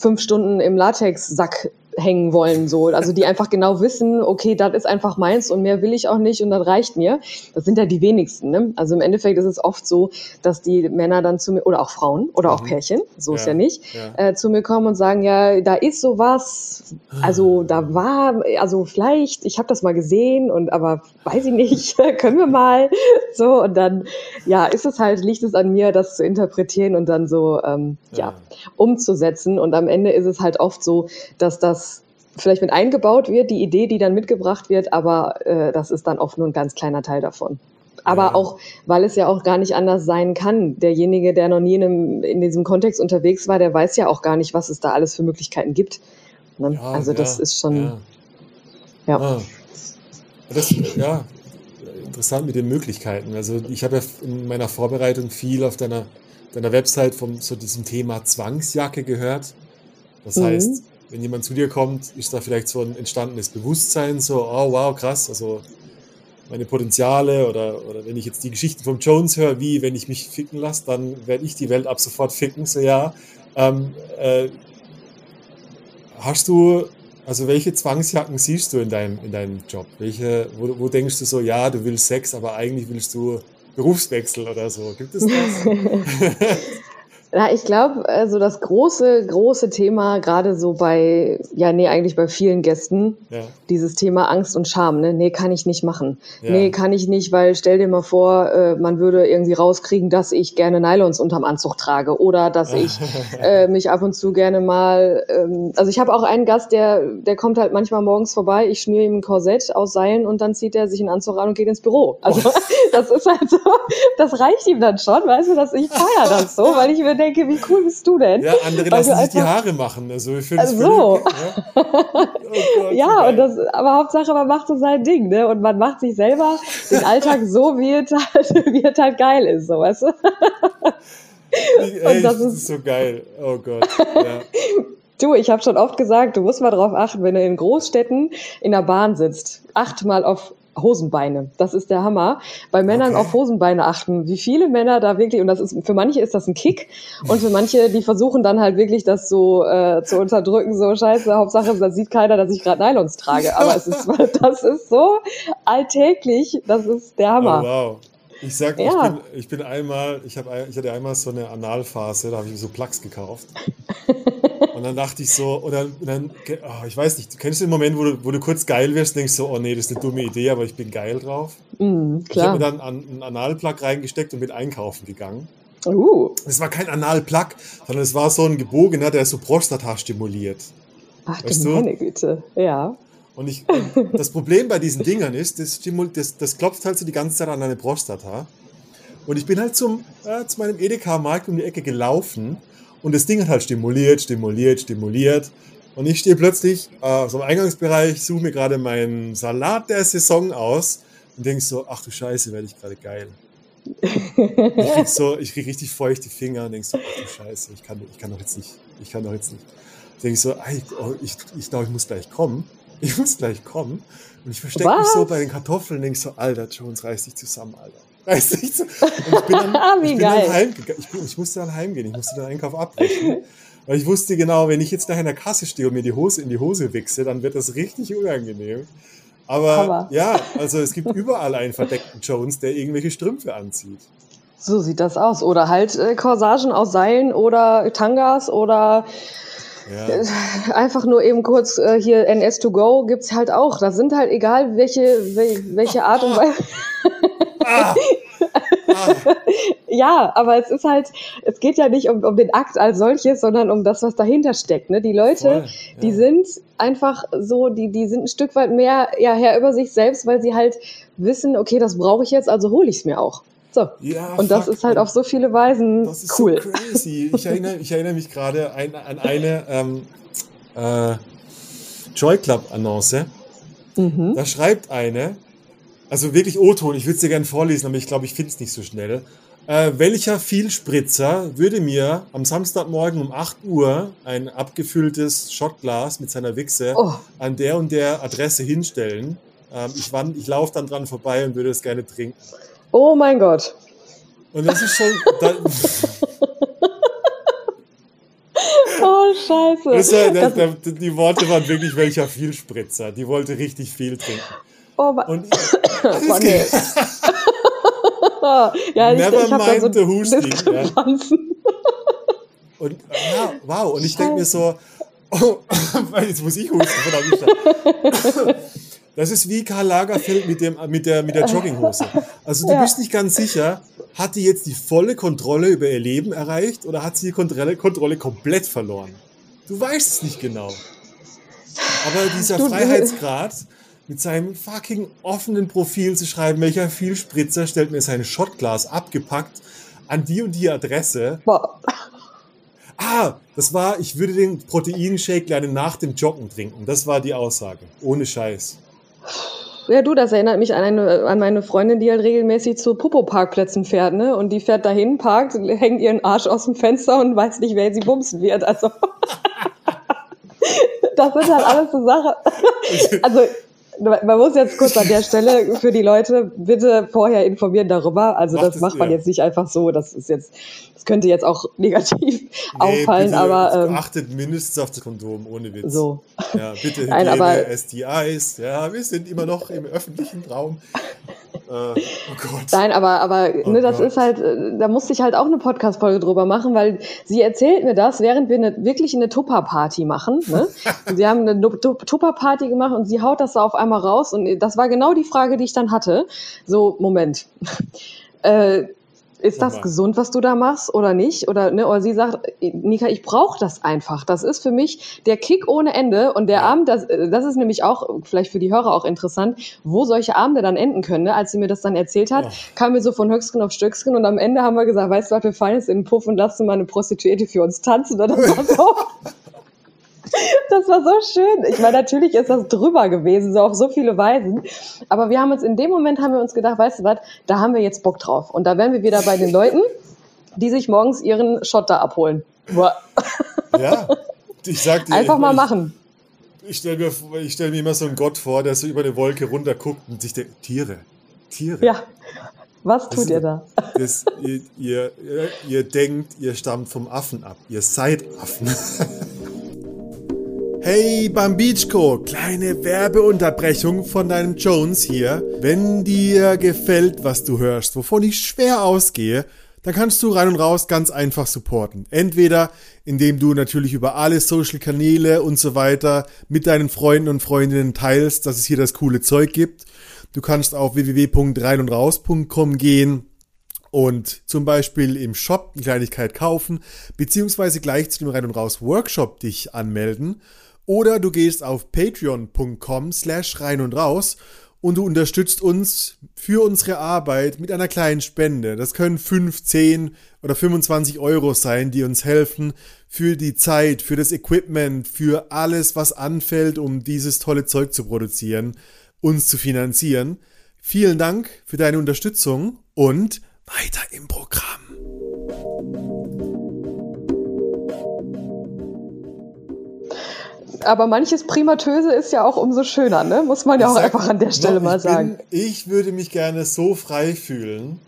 fünf Stunden im Latex-Sack hängen wollen, so. Also die einfach genau wissen, okay, das ist einfach meins und mehr will ich auch nicht und das reicht mir. Das sind ja die wenigsten, ne? Also im Endeffekt ist es oft so, dass die Männer dann zu mir, oder auch Frauen, oder auch mhm. Pärchen, so ja. ist ja nicht, ja. Äh, zu mir kommen und sagen, ja, da ist sowas, also da war, also vielleicht, ich habe das mal gesehen und aber weiß ich nicht, können wir mal, so und dann, ja, ist es halt, liegt es an mir, das zu interpretieren und dann so, ähm, ja. ja, umzusetzen und am Ende ist es halt oft so, dass das vielleicht mit eingebaut wird, die Idee, die dann mitgebracht wird, aber äh, das ist dann oft nur ein ganz kleiner Teil davon. Aber ja. auch, weil es ja auch gar nicht anders sein kann. Derjenige, der noch nie in, einem, in diesem Kontext unterwegs war, der weiß ja auch gar nicht, was es da alles für Möglichkeiten gibt. Ne? Ja, also das ja, ist schon. Ja. Ah. Das, ja, interessant mit den Möglichkeiten. Also ich habe ja in meiner Vorbereitung viel auf deiner, deiner Website von so diesem Thema Zwangsjacke gehört. Das mhm. heißt, wenn jemand zu dir kommt, ist da vielleicht so ein entstandenes Bewusstsein, so, oh wow, krass, also meine Potenziale oder, oder wenn ich jetzt die Geschichten vom Jones höre, wie wenn ich mich ficken lasse, dann werde ich die Welt ab sofort ficken, so ja. Ähm, äh, hast du, also welche Zwangsjacken siehst du in deinem, in deinem Job? Welche, wo, wo denkst du so, ja, du willst Sex, aber eigentlich willst du Berufswechsel oder so? Gibt es das? Na, ich glaube, also das große, große Thema, gerade so bei, ja, nee, eigentlich bei vielen Gästen, ja. dieses Thema Angst und Scham, ne? Nee, kann ich nicht machen. Ja. Nee, kann ich nicht, weil stell dir mal vor, äh, man würde irgendwie rauskriegen, dass ich gerne Nylons unterm Anzug trage oder dass ich äh, mich ab und zu gerne mal, ähm, also ich habe auch einen Gast, der, der kommt halt manchmal morgens vorbei, ich schnüre ihm ein Korsett aus Seilen und dann zieht er sich einen Anzug an und geht ins Büro. Also oh. das ist halt so, das reicht ihm dann schon, weißt du, dass ich feiere das so, weil ich mir denke, wie cool bist du denn? Ja, andere lassen sich die Haare machen. Also ich finde es so. ja, oh Gott, ja und das, aber Hauptsache, man macht so sein Ding, ne? Und man macht sich selber den Alltag so, wie es halt, wie es halt geil ist, so, weißt du? Ey, das, ist, ist so geil. Oh Gott. Ja. Du, ich habe schon oft gesagt, du musst mal drauf achten, wenn du in Großstädten in der Bahn sitzt. Acht mal auf Hosenbeine. Das ist der Hammer. Bei Männern okay. auf Hosenbeine achten. Wie viele Männer da wirklich, und das ist, für manche ist das ein Kick, und für manche, die versuchen dann halt wirklich das so äh, zu unterdrücken, so scheiße, Hauptsache, da sieht keiner, dass ich gerade Nylons trage. Aber es ist, das ist so alltäglich, das ist der Hammer. Oh, wow. Ich sag, ja. ich, bin, ich bin einmal, ich, hab, ich hatte einmal so eine Analphase, da habe ich so Plugs gekauft. Und dann dachte ich so, und dann, dann oh, ich weiß nicht, du kennst den Moment, wo du, wo du kurz geil wirst, denkst so, oh nee, das ist eine dumme Idee, aber ich bin geil drauf. Mm. Ich habe mir dann einen Analplug reingesteckt und bin einkaufen gegangen. Uh. Das war kein Analplug, sondern es war so ein gebogener, der so Prostata stimuliert. Ach weißt du meine Güte, ja. Und ich, das Problem bei diesen Dingern ist, das, das, das klopft halt so die ganze Zeit an deine Prostata. Und ich bin halt zum, äh, zu meinem Edeka-Markt um die Ecke gelaufen und das Ding hat halt stimuliert, stimuliert, stimuliert. Und ich stehe plötzlich äh, so im Eingangsbereich, suche mir gerade meinen Salat der Saison aus und denke so, ach du Scheiße, werde ich gerade geil. ich krieg so, ich krieg richtig feuchte Finger und denke so, ach du Scheiße, ich kann, ich kann doch jetzt nicht, ich kann doch jetzt nicht. Denke ich so, ich, oh, ich, ich glaube, ich muss gleich kommen. Ich muss gleich kommen. Und ich verstecke mich so bei den Kartoffeln und denke so, Alter, Jones, reiß dich zusammen, Alter. Reiß dich zusammen. Und ich bin dann, ich bin dann heimgegangen. Ich, ich musste dann heimgehen. Ich musste den Einkauf abbrechen. Weil ich wusste genau, wenn ich jetzt nachher in der Kasse stehe und mir die Hose in die Hose wichse, dann wird das richtig unangenehm. Aber Hammer. ja, also es gibt überall einen verdeckten Jones, der irgendwelche Strümpfe anzieht. So sieht das aus. Oder halt äh, Corsagen aus Seilen oder Tangas oder ja. Äh, einfach nur eben kurz äh, hier NS2Go gibt es halt auch. Das sind halt egal, welche, welche Art und Weise. Ah. Ah. ja, aber es ist halt, es geht ja nicht um, um den Akt als solches, sondern um das, was dahinter steckt. Ne? Die Leute, Voll, ja. die sind einfach so, die, die sind ein Stück weit mehr ja, Herr über sich selbst, weil sie halt wissen, okay, das brauche ich jetzt, also hole ich es mir auch. So. Ja, und das ist halt auf so viele Weisen das ist cool. So crazy. Ich erinnere, ich erinnere mich gerade ein, an eine ähm, äh, Joy Club Annonce. Mhm. Da schreibt eine, also wirklich O-Ton, ich würde es dir gerne vorlesen, aber ich glaube, ich finde es nicht so schnell. Äh, welcher Vielspritzer würde mir am Samstagmorgen um 8 Uhr ein abgefülltes Shotglas mit seiner Wichse oh. an der und der Adresse hinstellen? Ähm, ich ich laufe dann dran vorbei und würde es gerne trinken. Oh mein Gott. Und das ist schon. Da, oh, scheiße. Das das, das, die Worte waren wirklich welcher Vielspritzer. Die wollte richtig viel trinken. Oh, und Mann, nee. ja, Never ich, ich mind so the hosting. Ja. Und ja, wow, und ich denke mir so, oh, jetzt muss ich husten, verdammt. Das ist wie Karl Lagerfeld mit, dem, mit, der, mit der Jogginghose. Also du ja. bist nicht ganz sicher, hat die jetzt die volle Kontrolle über ihr Leben erreicht oder hat sie die Kontrolle, Kontrolle komplett verloren? Du weißt es nicht genau. Aber dieser du, Freiheitsgrad mit seinem fucking offenen Profil zu schreiben, welcher Vielspritzer stellt mir sein Shotglas abgepackt an die und die Adresse. Boah. Ah, das war, ich würde den Proteinshake gerne nach dem Joggen trinken. Das war die Aussage. Ohne Scheiß. Ja, du, das erinnert mich an, eine, an meine Freundin, die halt regelmäßig zu Popo-Parkplätzen fährt, ne? Und die fährt dahin, parkt, hängt ihren Arsch aus dem Fenster und weiß nicht, wer sie bumsen wird. Also. das sind halt alles so Sachen. Also, man muss jetzt kurz an der Stelle für die Leute bitte vorher informieren darüber. Also macht das macht man ja. jetzt nicht einfach so. Das ist jetzt, das könnte jetzt auch negativ nee, auffallen, bitte, aber ähm, achtet mindestens auf das Kondom ohne Witz. So. Ja, bitte Hygiene, Nein, aber, STIs. Ja, wir sind immer noch im öffentlichen Raum. Äh, oh Gott. Nein, aber, aber oh ne, das Gott. ist halt, äh, da musste ich halt auch eine Podcast-Folge drüber machen, weil sie erzählt mir das, während wir eine, wirklich eine Tupper-Party machen. Ne? sie haben eine Tupper-Party gemacht und sie haut das da auf einmal raus und das war genau die Frage, die ich dann hatte. So, Moment. äh, ist das gesund, was du da machst oder nicht? Oder, ne, oder sie sagt, Nika, ich brauche das einfach. Das ist für mich der Kick ohne Ende. Und der Abend, das, das ist nämlich auch, vielleicht für die Hörer auch interessant, wo solche Abende dann enden können. Ne? Als sie mir das dann erzählt hat, ja. kam mir so von Höchstgen auf Stöcksken und am Ende haben wir gesagt, weißt du was, wir fallen jetzt in den Puff und lassen mal eine Prostituierte für uns tanzen. War so. Das war so schön. Ich meine, natürlich ist das drüber gewesen, so auf so viele Weisen. Aber wir haben uns in dem Moment haben wir uns gedacht, weißt du was, da haben wir jetzt Bock drauf. Und da wären wir wieder bei den Leuten, die sich morgens ihren Shot da abholen. Ja, ich sag dir. Einfach mal machen. Ich, ich stelle mir, stell mir immer so einen Gott vor, der so über eine Wolke runterguckt und sich denkt, Tiere, Tiere. Ja. Was tut das, ihr da? Das, ihr, ihr, ihr denkt, ihr stammt vom Affen ab. Ihr seid Affen. Hey Bambichko, kleine Werbeunterbrechung von deinem Jones hier. Wenn dir gefällt, was du hörst, wovon ich schwer ausgehe, dann kannst du rein und raus ganz einfach supporten. Entweder indem du natürlich über alle Social Kanäle und so weiter mit deinen Freunden und Freundinnen teilst, dass es hier das coole Zeug gibt. Du kannst auf www.reinundraus.com gehen und zum Beispiel im Shop eine Kleinigkeit kaufen, beziehungsweise gleich zu dem Rein und Raus Workshop dich anmelden. Oder du gehst auf patreon.com slash rein und raus und du unterstützt uns für unsere Arbeit mit einer kleinen Spende. Das können 5, 10 oder 25 Euro sein, die uns helfen für die Zeit, für das Equipment, für alles, was anfällt, um dieses tolle Zeug zu produzieren, uns zu finanzieren. Vielen Dank für deine Unterstützung und weiter im Programm. Aber manches Primatöse ist ja auch umso schöner, ne? Muss man ja auch einfach an der Stelle mal sagen. Bin, ich würde mich gerne so frei fühlen.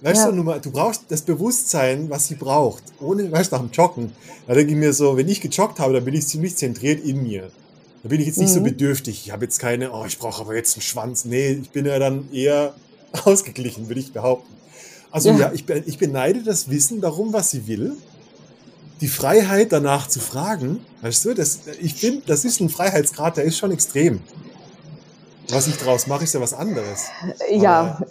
Weißt ja. du, mal, du brauchst das Bewusstsein, was sie braucht. Ohne, weißt du, nach dem Joggen. Da denke ich mir so, wenn ich gejoggt habe, dann bin ich ziemlich zentriert in mir. Da bin ich jetzt nicht mhm. so bedürftig. Ich habe jetzt keine, oh, ich brauche aber jetzt einen Schwanz. Nee, ich bin ja dann eher ausgeglichen, würde ich behaupten. Also ja, ja ich, ich beneide das Wissen darum, was sie will. Die Freiheit danach zu fragen, weißt du, das, ich finde, das ist ein Freiheitsgrad, der ist schon extrem. Was ich draus mache, ist ja was anderes. Ja. Aber,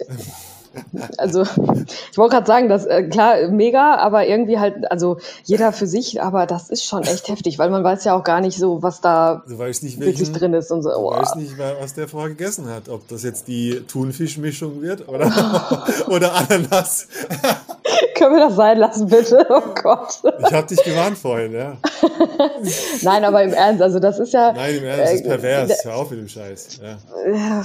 also ich wollte gerade sagen, das äh, klar mega, aber irgendwie halt, also jeder für sich, aber das ist schon echt heftig, weil man weiß ja auch gar nicht so, was da nicht, welchen, wirklich drin ist und so. Du weißt nicht, was der vorher gegessen hat, ob das jetzt die Thunfischmischung wird oder, oder Ananas. Können wir das sein lassen, bitte? Oh Gott. Ich habe dich gewarnt vorhin, ja. Nein, aber im Ernst, also das ist ja. Nein, im Ernst, das ist äh, pervers. Hör auf mit dem Scheiß. Ja.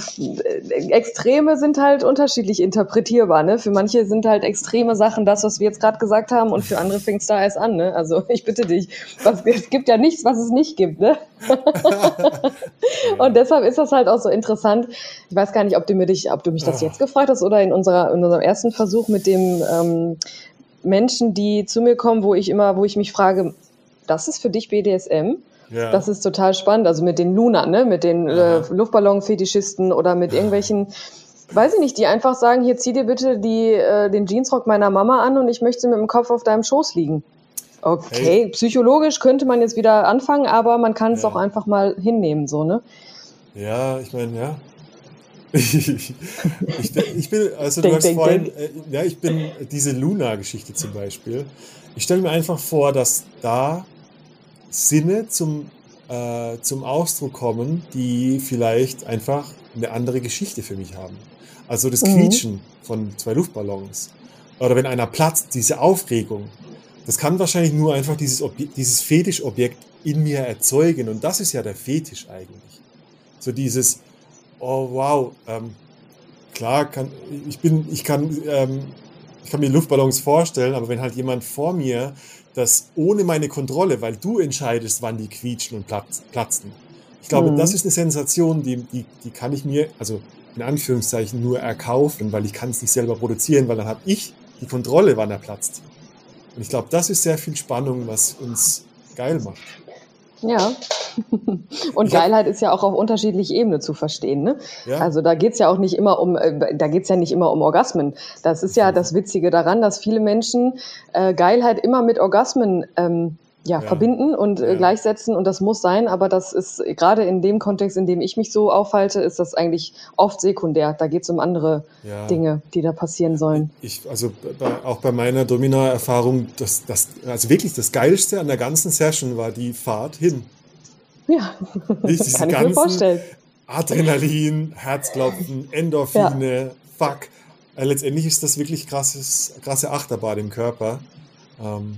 Extreme sind halt unterschiedlich interpretierbar. Ne? Für manche sind halt extreme Sachen das, was wir jetzt gerade gesagt haben, und für andere fängt es da erst an. Ne? Also ich bitte dich, was, es gibt ja nichts, was es nicht gibt. Ne? und deshalb ist das halt auch so interessant. Ich weiß gar nicht, ob du, mir dich, ob du mich das jetzt gefragt hast oder in, unserer, in unserem ersten Versuch mit dem ähm, Menschen, die zu mir kommen, wo ich immer, wo ich mich frage, das ist für dich BDSM? Ja. Das ist total spannend. Also mit den Luna, ne? mit den äh, Luftballon-Fetischisten oder mit irgendwelchen, weiß ich nicht, die einfach sagen, hier zieh dir bitte die, äh, den Jeansrock meiner Mama an und ich möchte mit dem Kopf auf deinem Schoß liegen. Okay, hey. psychologisch könnte man jetzt wieder anfangen, aber man kann es ja. auch einfach mal hinnehmen, so, ne? Ja, ich meine, ja. ich, ich, bin, also du hast denk, vorhin, denk. Äh, ja, ich bin diese Luna-Geschichte zum Beispiel. Ich stelle mir einfach vor, dass da Sinne zum, äh, zum Ausdruck kommen, die vielleicht einfach eine andere Geschichte für mich haben. Also das mhm. Quietschen mhm. von zwei Luftballons. Oder wenn einer platzt, diese Aufregung. Das kann wahrscheinlich nur einfach dieses, dieses Fetischobjekt in mir erzeugen. Und das ist ja der Fetisch eigentlich. So dieses, oh wow, ähm, klar, kann, ich bin, ich kann, ähm, ich kann mir Luftballons vorstellen, aber wenn halt jemand vor mir das ohne meine Kontrolle, weil du entscheidest, wann die quietschen und platzen. Ich glaube, mhm. das ist eine Sensation, die, die, die kann ich mir, also in Anführungszeichen, nur erkaufen, weil ich kann es nicht selber produzieren, weil dann habe ich die Kontrolle, wann er platzt. Und ich glaube, das ist sehr viel Spannung, was uns geil macht. Ja. Und Geilheit ist ja auch auf unterschiedliche Ebene zu verstehen. Ne? Ja. Also da geht's ja auch nicht immer um, äh, da geht's ja nicht immer um Orgasmen. Das ist ja das Witzige daran, dass viele Menschen äh, Geilheit immer mit Orgasmen ähm, ja, ja, verbinden und äh, ja. gleichsetzen und das muss sein, aber das ist gerade in dem Kontext, in dem ich mich so aufhalte, ist das eigentlich oft sekundär. Da geht es um andere ja. Dinge, die da passieren sollen. Ich, also bei, auch bei meiner Domina-Erfahrung, das, das, also wirklich das Geilste an der ganzen Session war die Fahrt hin. Ja, das kann ich mir vorstellen. Adrenalin, Herzklopfen, Endorphine, fuck. Äh, letztendlich ist das wirklich krasses, krasse Achterbahn im Körper. Ähm,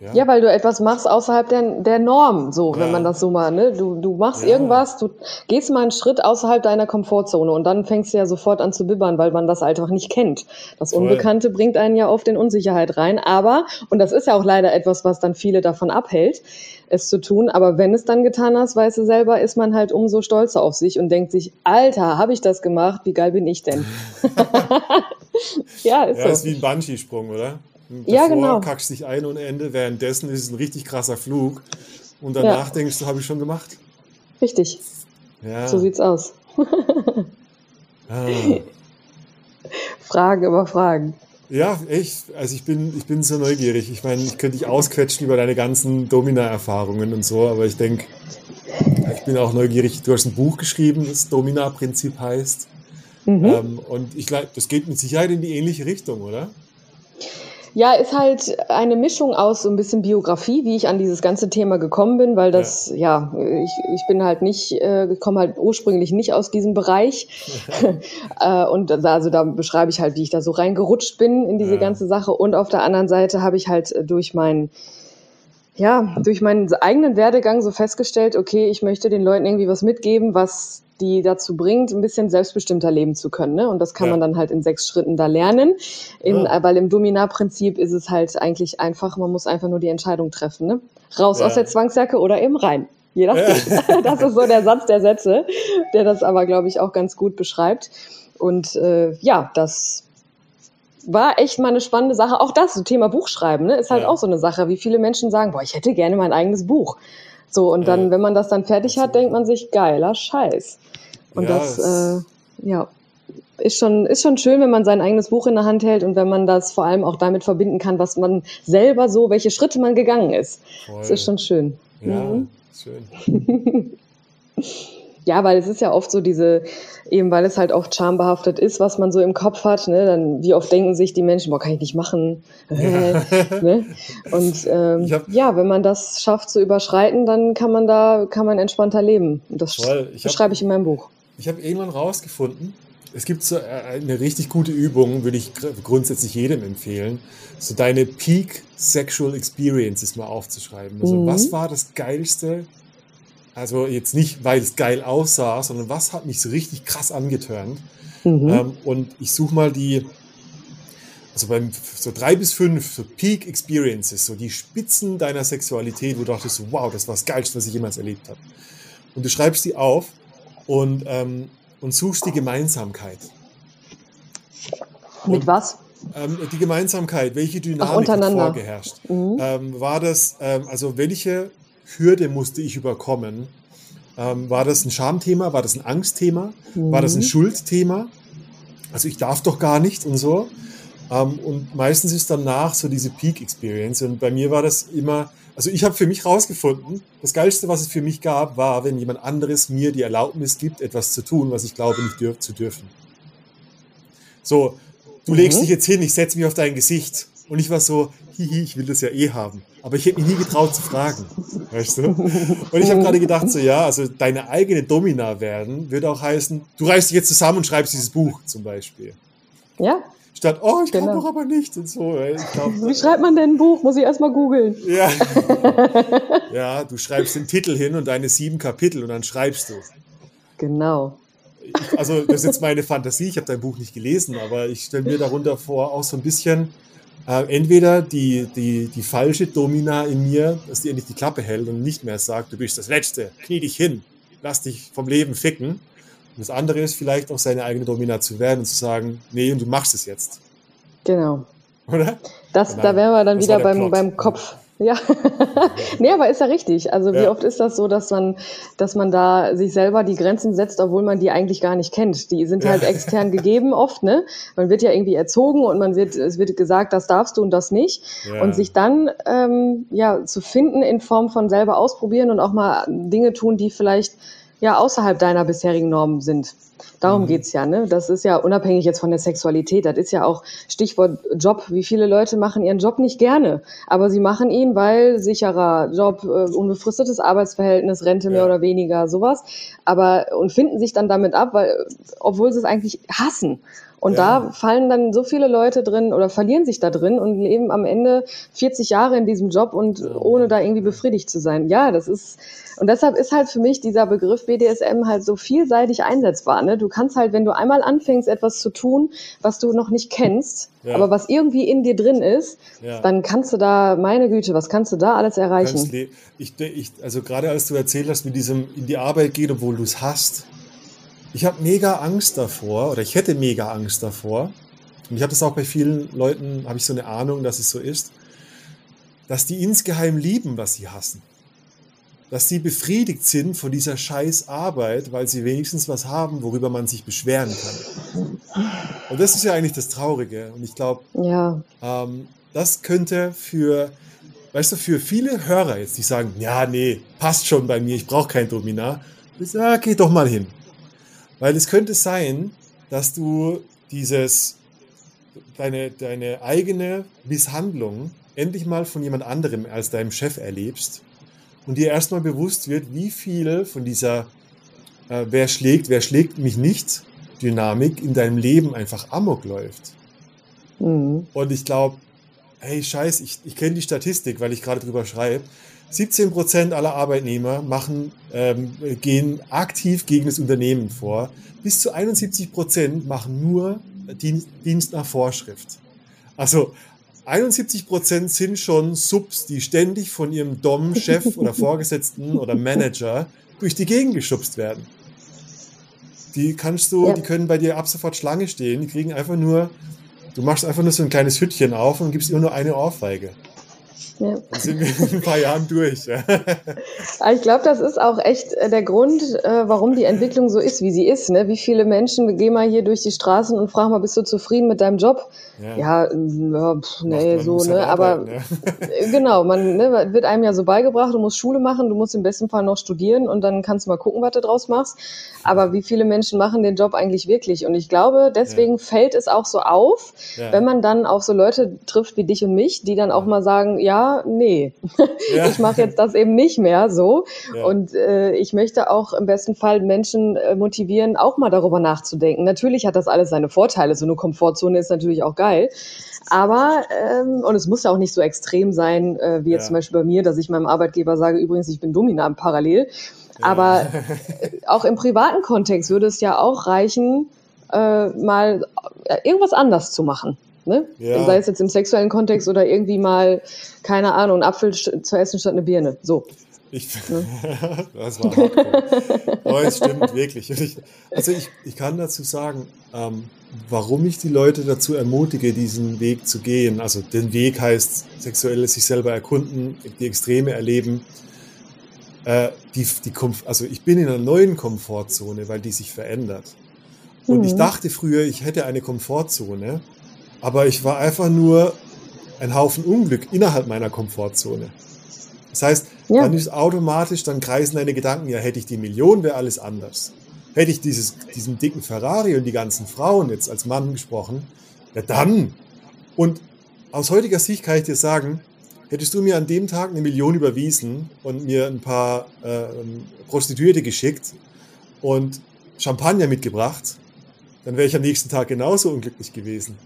ja. ja, weil du etwas machst außerhalb der, der Norm, so, ja. wenn man das so mal, ne? Du, du machst ja. irgendwas, du gehst mal einen Schritt außerhalb deiner Komfortzone und dann fängst du ja sofort an zu bibbern, weil man das einfach nicht kennt. Das Voll. Unbekannte bringt einen ja oft in Unsicherheit rein, aber, und das ist ja auch leider etwas, was dann viele davon abhält, es zu tun, aber wenn es dann getan hast, weißt du selber, ist man halt umso stolzer auf sich und denkt sich, Alter, habe ich das gemacht, wie geil bin ich denn? ja, ist ja, so. ist wie ein Bungee-Sprung, oder? Davor ja, genau. kackst dich ein ohne Ende, währenddessen ist es ein richtig krasser Flug. Und danach ja. denkst du, habe ich schon gemacht. Richtig. Ja. So sieht's aus. ah. Fragen über Fragen. Ja, echt. Also ich bin, ich bin so neugierig. Ich meine, ich könnte dich ausquetschen über deine ganzen Domina-Erfahrungen und so, aber ich denke, ich bin auch neugierig. Du hast ein Buch geschrieben, das Domina-Prinzip heißt. Mhm. Ähm, und ich glaube, das geht mit Sicherheit in die ähnliche Richtung, oder? Ja, ist halt eine Mischung aus so ein bisschen Biografie, wie ich an dieses ganze Thema gekommen bin, weil das, ja, ja ich, ich bin halt nicht, äh, komme halt ursprünglich nicht aus diesem Bereich. äh, und also da beschreibe ich halt, wie ich da so reingerutscht bin in diese ja. ganze Sache. Und auf der anderen Seite habe ich halt durch mein ja, durch meinen eigenen Werdegang so festgestellt, okay, ich möchte den Leuten irgendwie was mitgeben, was die dazu bringt, ein bisschen selbstbestimmter leben zu können. Ne? Und das kann ja. man dann halt in sechs Schritten da lernen. In, ja. Weil im Dominarprinzip ist es halt eigentlich einfach, man muss einfach nur die Entscheidung treffen. Ne? Raus ja. aus der Zwangsjacke oder eben rein. Je nachdem. das ist so der Satz der Sätze, der das aber, glaube ich, auch ganz gut beschreibt. Und äh, ja, das war echt mal eine spannende Sache. Auch das, so Thema Buchschreiben, ne, ist halt auch so eine Sache, wie viele Menschen sagen, boah, ich hätte gerne mein eigenes Buch. So, und dann, wenn man das dann fertig hat, denkt man sich, geiler Scheiß. Und ja, das, äh, ja, ist schon, ist schon schön, wenn man sein eigenes Buch in der Hand hält und wenn man das vor allem auch damit verbinden kann, was man selber so, welche Schritte man gegangen ist. Voll. Das ist schon schön. Ja, mhm. schön. Ja, weil es ist ja oft so diese, eben weil es halt oft schambehaftet ist, was man so im Kopf hat, ne, dann wie oft denken sich die Menschen, boah, kann ich nicht machen. Ja. ne? Und ähm, hab, ja, wenn man das schafft zu überschreiten, dann kann man da, kann man entspannter leben. Und das beschreibe ich in meinem Buch. Ich habe irgendwann rausgefunden, es gibt so äh, eine richtig gute Übung, würde ich grundsätzlich jedem empfehlen, so deine Peak Sexual Experiences mal aufzuschreiben. Also mhm. was war das Geilste, also jetzt nicht, weil es geil aussah, sondern was hat mich so richtig krass angetörnt. Mhm. Ähm, und ich suche mal die, also beim so drei bis fünf so Peak Experiences, so die Spitzen deiner Sexualität, wo du dachtest, wow, das war das Geilste, was ich jemals erlebt habe. Und du schreibst die auf und, ähm, und suchst die Gemeinsamkeit. Mit was? Ähm, die Gemeinsamkeit, welche Dynamik Ach, hat vorgeherrscht? Mhm. Ähm, war das, ähm, also welche Hürde musste ich überkommen? Ähm, war das ein Schamthema? War das ein Angstthema? Mhm. War das ein mhm. Schuldthema? Also ich darf doch gar nicht und so. Ähm, und meistens ist danach so diese Peak Experience. Und bei mir war das immer, also ich habe für mich rausgefunden, das Geilste, was es für mich gab, war, wenn jemand anderes mir die Erlaubnis gibt, etwas zu tun, was ich glaube nicht dürf zu dürfen. So, du mhm. legst dich jetzt hin, ich setze mich auf dein Gesicht. Und ich war so, hihi, ich will das ja eh haben. Aber ich hätte mich nie getraut zu fragen. Weißt du? Und ich habe gerade gedacht, so ja, also deine eigene Domina werden, würde auch heißen, du reißt dich jetzt zusammen und schreibst dieses Buch zum Beispiel. Ja. Statt, oh, ich genau. kann doch aber nicht und so. Glaub, Wie schreibt man denn ein Buch? Muss ich erstmal googeln. Ja. ja, du schreibst den Titel hin und deine sieben Kapitel und dann schreibst du. Genau. Ich, also, das ist jetzt meine Fantasie, ich habe dein Buch nicht gelesen, aber ich stelle mir darunter vor, auch so ein bisschen, äh, entweder die, die, die falsche Domina in mir, dass die endlich die Klappe hält und nicht mehr sagt, du bist das Letzte, knie dich hin, lass dich vom Leben ficken. Und das andere ist vielleicht auch seine eigene Domina zu werden und zu sagen, nee, und du machst es jetzt. Genau. Oder? Das, da wären wir dann wieder beim, beim Kopf. Ja, nee, aber ist ja richtig. Also wie ja. oft ist das so, dass man, dass man da sich selber die Grenzen setzt, obwohl man die eigentlich gar nicht kennt. Die sind halt ja. extern gegeben oft, ne? Man wird ja irgendwie erzogen und man wird, es wird gesagt, das darfst du und das nicht. Ja. Und sich dann ähm, ja zu finden in Form von selber ausprobieren und auch mal Dinge tun, die vielleicht ja außerhalb deiner bisherigen Normen sind. Darum mhm. geht's ja, ne? Das ist ja unabhängig jetzt von der Sexualität. Das ist ja auch Stichwort Job. Wie viele Leute machen ihren Job nicht gerne, aber sie machen ihn, weil sicherer Job, äh, unbefristetes Arbeitsverhältnis, Rente mehr ja. oder weniger, sowas. Aber und finden sich dann damit ab, weil, obwohl sie es eigentlich hassen. Und ja. da fallen dann so viele Leute drin oder verlieren sich da drin und leben am Ende 40 Jahre in diesem Job und ohne da irgendwie befriedigt zu sein. Ja, das ist, und deshalb ist halt für mich dieser Begriff BDSM halt so vielseitig einsetzbar. Ne? Du kannst halt, wenn du einmal anfängst, etwas zu tun, was du noch nicht kennst, ja. aber was irgendwie in dir drin ist, ja. dann kannst du da, meine Güte, was kannst du da alles erreichen? Ich, ich, also gerade als du erzählt hast, mit diesem in die Arbeit gehen, obwohl du es hast, ich habe mega Angst davor oder ich hätte mega Angst davor. Und ich habe das auch bei vielen Leuten, habe ich so eine Ahnung, dass es so ist, dass die insgeheim lieben, was sie hassen. Dass sie befriedigt sind von dieser scheiß Arbeit, weil sie wenigstens was haben, worüber man sich beschweren kann. Und das ist ja eigentlich das Traurige. Und ich glaube, ja. ähm, das könnte für, weißt du, für viele Hörer jetzt, die sagen, ja, nee, passt schon bei mir, ich brauche kein Dominar. Ja, geh doch mal hin. Weil es könnte sein, dass du dieses, deine, deine eigene Misshandlung endlich mal von jemand anderem als deinem Chef erlebst und dir erstmal bewusst wird, wie viel von dieser äh, wer schlägt, wer schlägt mich nicht Dynamik in deinem Leben einfach amok läuft. Mhm. Und ich glaube, hey, scheiß, ich, ich kenne die Statistik, weil ich gerade drüber schreibe. 17 Prozent aller Arbeitnehmer machen, ähm, gehen aktiv gegen das Unternehmen vor. Bis zu 71 Prozent machen nur Dienst, Dienst nach Vorschrift. Also 71 Prozent sind schon Subs, die ständig von ihrem Dom-Chef oder Vorgesetzten oder Manager durch die Gegend geschubst werden. Die kannst du, ja. die können bei dir ab sofort Schlange stehen. Die kriegen einfach nur, du machst einfach nur so ein kleines Hütchen auf und gibst immer nur eine Ohrfeige. Ja. Dann sind wir in ein paar Jahren durch. ich glaube, das ist auch echt äh, der Grund, äh, warum die Entwicklung so ist, wie sie ist. Ne? Wie viele Menschen gehen mal hier durch die Straßen und fragen mal, bist du zufrieden mit deinem Job? Ja, ja, ja pff, nee, so, ne? Halt aber arbeiten, ne? genau, man ne, wird einem ja so beigebracht, du musst Schule machen, du musst im besten Fall noch studieren und dann kannst du mal gucken, was du draus machst. Aber wie viele Menschen machen den Job eigentlich wirklich? Und ich glaube, deswegen ja. fällt es auch so auf, ja. wenn man dann auf so Leute trifft wie dich und mich, die dann auch mal sagen, ja, nee, ich mache jetzt das eben nicht mehr so. Und äh, ich möchte auch im besten Fall Menschen äh, motivieren, auch mal darüber nachzudenken. Natürlich hat das alles seine Vorteile. So eine Komfortzone ist natürlich auch geil. Aber, ähm, und es muss ja auch nicht so extrem sein, äh, wie jetzt ja. zum Beispiel bei mir, dass ich meinem Arbeitgeber sage, übrigens, ich bin dominant parallel. Ja. Aber äh, auch im privaten Kontext würde es ja auch reichen, äh, mal äh, irgendwas anders zu machen. Ne? Ja. Sei es jetzt im sexuellen Kontext oder irgendwie mal, keine Ahnung, Apfel zu essen statt eine Birne. So. Ich, ne? das war hardcore. oh, es stimmt wirklich. Ich, also ich, ich kann dazu sagen, ähm, warum ich die Leute dazu ermutige, diesen Weg zu gehen. Also den Weg heißt sexuelles sich selber erkunden, die Extreme erleben. Äh, die, die also ich bin in einer neuen Komfortzone, weil die sich verändert. Und mhm. ich dachte früher, ich hätte eine Komfortzone, aber ich war einfach nur ein Haufen Unglück innerhalb meiner Komfortzone. Das heißt, ja. dann ist automatisch, dann kreisen deine Gedanken, ja, hätte ich die Million, wäre alles anders. Hätte ich dieses, diesen dicken Ferrari und die ganzen Frauen jetzt als Mann gesprochen, ja dann. Und aus heutiger Sicht kann ich dir sagen, hättest du mir an dem Tag eine Million überwiesen und mir ein paar äh, Prostituierte geschickt und Champagner mitgebracht, dann wäre ich am nächsten Tag genauso unglücklich gewesen.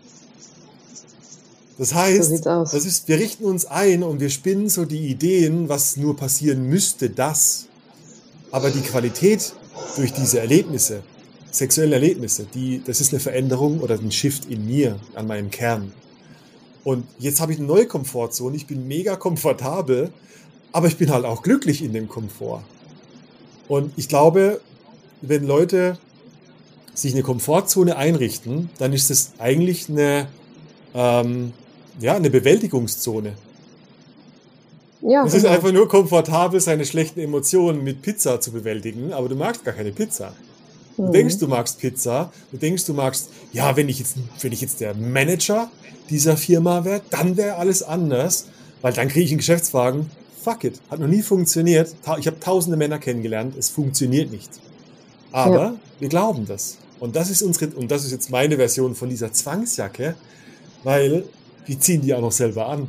Das heißt, so das ist, wir richten uns ein und wir spinnen so die Ideen, was nur passieren müsste, das. Aber die Qualität durch diese Erlebnisse, sexuelle Erlebnisse, die, das ist eine Veränderung oder ein Shift in mir, an meinem Kern. Und jetzt habe ich eine neue Komfortzone, ich bin mega komfortabel, aber ich bin halt auch glücklich in dem Komfort. Und ich glaube, wenn Leute sich eine Komfortzone einrichten, dann ist es eigentlich eine, ähm, ja, eine Bewältigungszone. Ja, es ist genau. einfach nur komfortabel, seine schlechten Emotionen mit Pizza zu bewältigen, aber du magst gar keine Pizza. Du mhm. denkst, du magst Pizza, du denkst, du magst, ja, wenn ich jetzt, wenn ich jetzt der Manager dieser Firma wäre, dann wäre alles anders, weil dann kriege ich einen Geschäftswagen. Fuck it, hat noch nie funktioniert. Ich habe tausende Männer kennengelernt, es funktioniert nicht. Aber ja. wir glauben das. Und das ist unsere, und das ist jetzt meine Version von dieser Zwangsjacke, weil wir ziehen die auch noch selber an.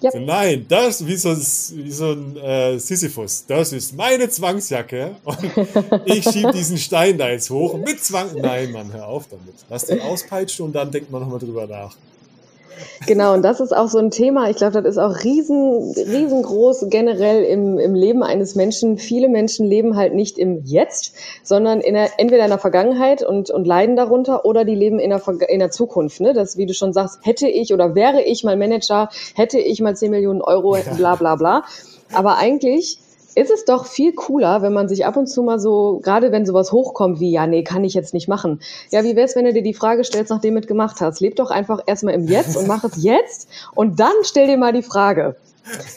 Ja. So, nein, das wie so, wie so ein äh, Sisyphus. Das ist meine Zwangsjacke und ich schiebe diesen Stein da jetzt hoch mit Zwang. Nein, Mann, hör auf damit. Lass den auspeitschen und dann denkt man nochmal drüber nach. Genau, und das ist auch so ein Thema. Ich glaube, das ist auch riesen, riesengroß generell im, im Leben eines Menschen. Viele Menschen leben halt nicht im Jetzt, sondern in der, entweder in der Vergangenheit und, und leiden darunter oder die leben in der, in der Zukunft. Ne? Das, wie du schon sagst, hätte ich oder wäre ich mal Manager, hätte ich mal 10 Millionen Euro, bla bla bla. Aber eigentlich ist es doch viel cooler, wenn man sich ab und zu mal so, gerade wenn sowas hochkommt wie, ja, nee, kann ich jetzt nicht machen. Ja, wie wär's, wenn du dir die Frage stellst, nachdem du es gemacht hast? Leb doch einfach erstmal im Jetzt und mach es jetzt und dann stell dir mal die Frage.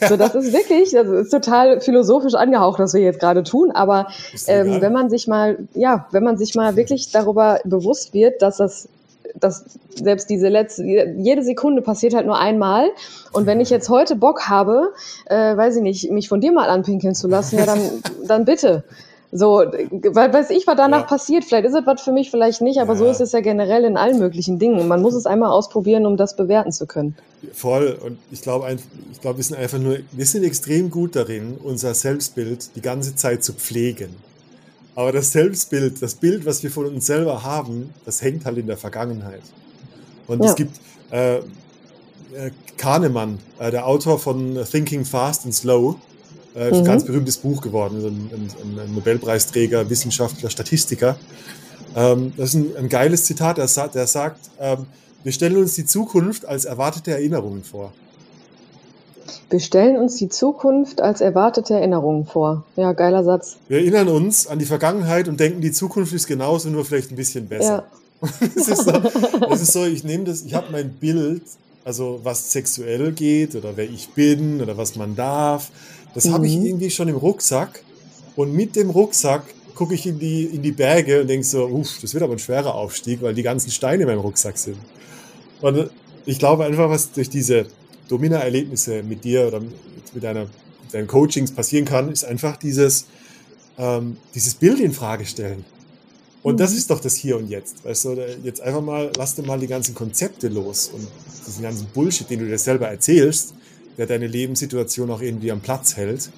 So, das ist wirklich, das ist total philosophisch angehaucht, was wir jetzt gerade tun. Aber ähm, wenn man sich mal, ja, wenn man sich mal wirklich darüber bewusst wird, dass das dass selbst diese letzte, jede Sekunde passiert halt nur einmal. Und wenn ich jetzt heute Bock habe, äh, weiß ich nicht, mich von dir mal anpinkeln zu lassen, ja, dann, dann bitte. So, weil weiß ich, was danach ja. passiert. Vielleicht ist es was für mich, vielleicht nicht, aber ja. so ist es ja generell in allen möglichen Dingen. Man muss es einmal ausprobieren, um das bewerten zu können. Voll. Und ich glaube, ich glaube, wir sind einfach nur, wir sind extrem gut darin, unser Selbstbild die ganze Zeit zu pflegen. Aber das Selbstbild, das Bild, was wir von uns selber haben, das hängt halt in der Vergangenheit. Und ja. es gibt äh, äh, Kahnemann, äh, der Autor von Thinking Fast and Slow, äh, mhm. ein ganz berühmtes Buch geworden, ein, ein, ein Nobelpreisträger, Wissenschaftler, Statistiker. Ähm, das ist ein, ein geiles Zitat, der, der sagt, ähm, wir stellen uns die Zukunft als erwartete Erinnerungen vor. Wir stellen uns die Zukunft als erwartete Erinnerungen vor. Ja, geiler Satz. Wir erinnern uns an die Vergangenheit und denken, die Zukunft ist genauso, nur vielleicht ein bisschen besser. Ja. es, ist so, es ist so, ich nehme das, ich habe mein Bild, also was sexuell geht oder wer ich bin oder was man darf, das mhm. habe ich irgendwie schon im Rucksack. Und mit dem Rucksack gucke ich in die, in die Berge und denke so, uff, das wird aber ein schwerer Aufstieg, weil die ganzen Steine in meinem Rucksack sind. Und ich glaube einfach, was durch diese Domina-Erlebnisse mit dir oder mit, deiner, mit deinen Coachings passieren kann, ist einfach dieses, ähm, dieses Bild in Frage stellen. Und mhm. das ist doch das Hier und Jetzt. Weißt du, jetzt einfach mal, lass dir mal die ganzen Konzepte los und diesen ganzen Bullshit, den du dir selber erzählst, der deine Lebenssituation auch irgendwie am Platz hält.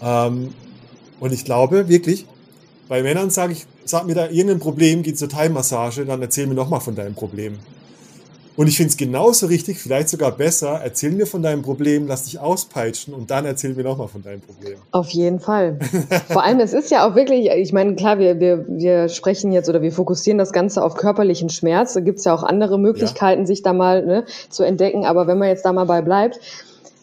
Ähm, und ich glaube wirklich, bei Männern sage ich, sag mir da irgendein Problem, geht zur Thai-Massage, dann erzähl mir nochmal von deinem Problem. Und ich finde es genauso richtig, vielleicht sogar besser, erzähl mir von deinem Problem, lass dich auspeitschen und dann erzähl mir nochmal von deinem Problem. Auf jeden Fall. Vor allem, es ist ja auch wirklich, ich meine, klar, wir, wir, wir sprechen jetzt oder wir fokussieren das Ganze auf körperlichen Schmerz. Da gibt es ja auch andere Möglichkeiten, ja. sich da mal ne, zu entdecken. Aber wenn man jetzt da mal bei bleibt,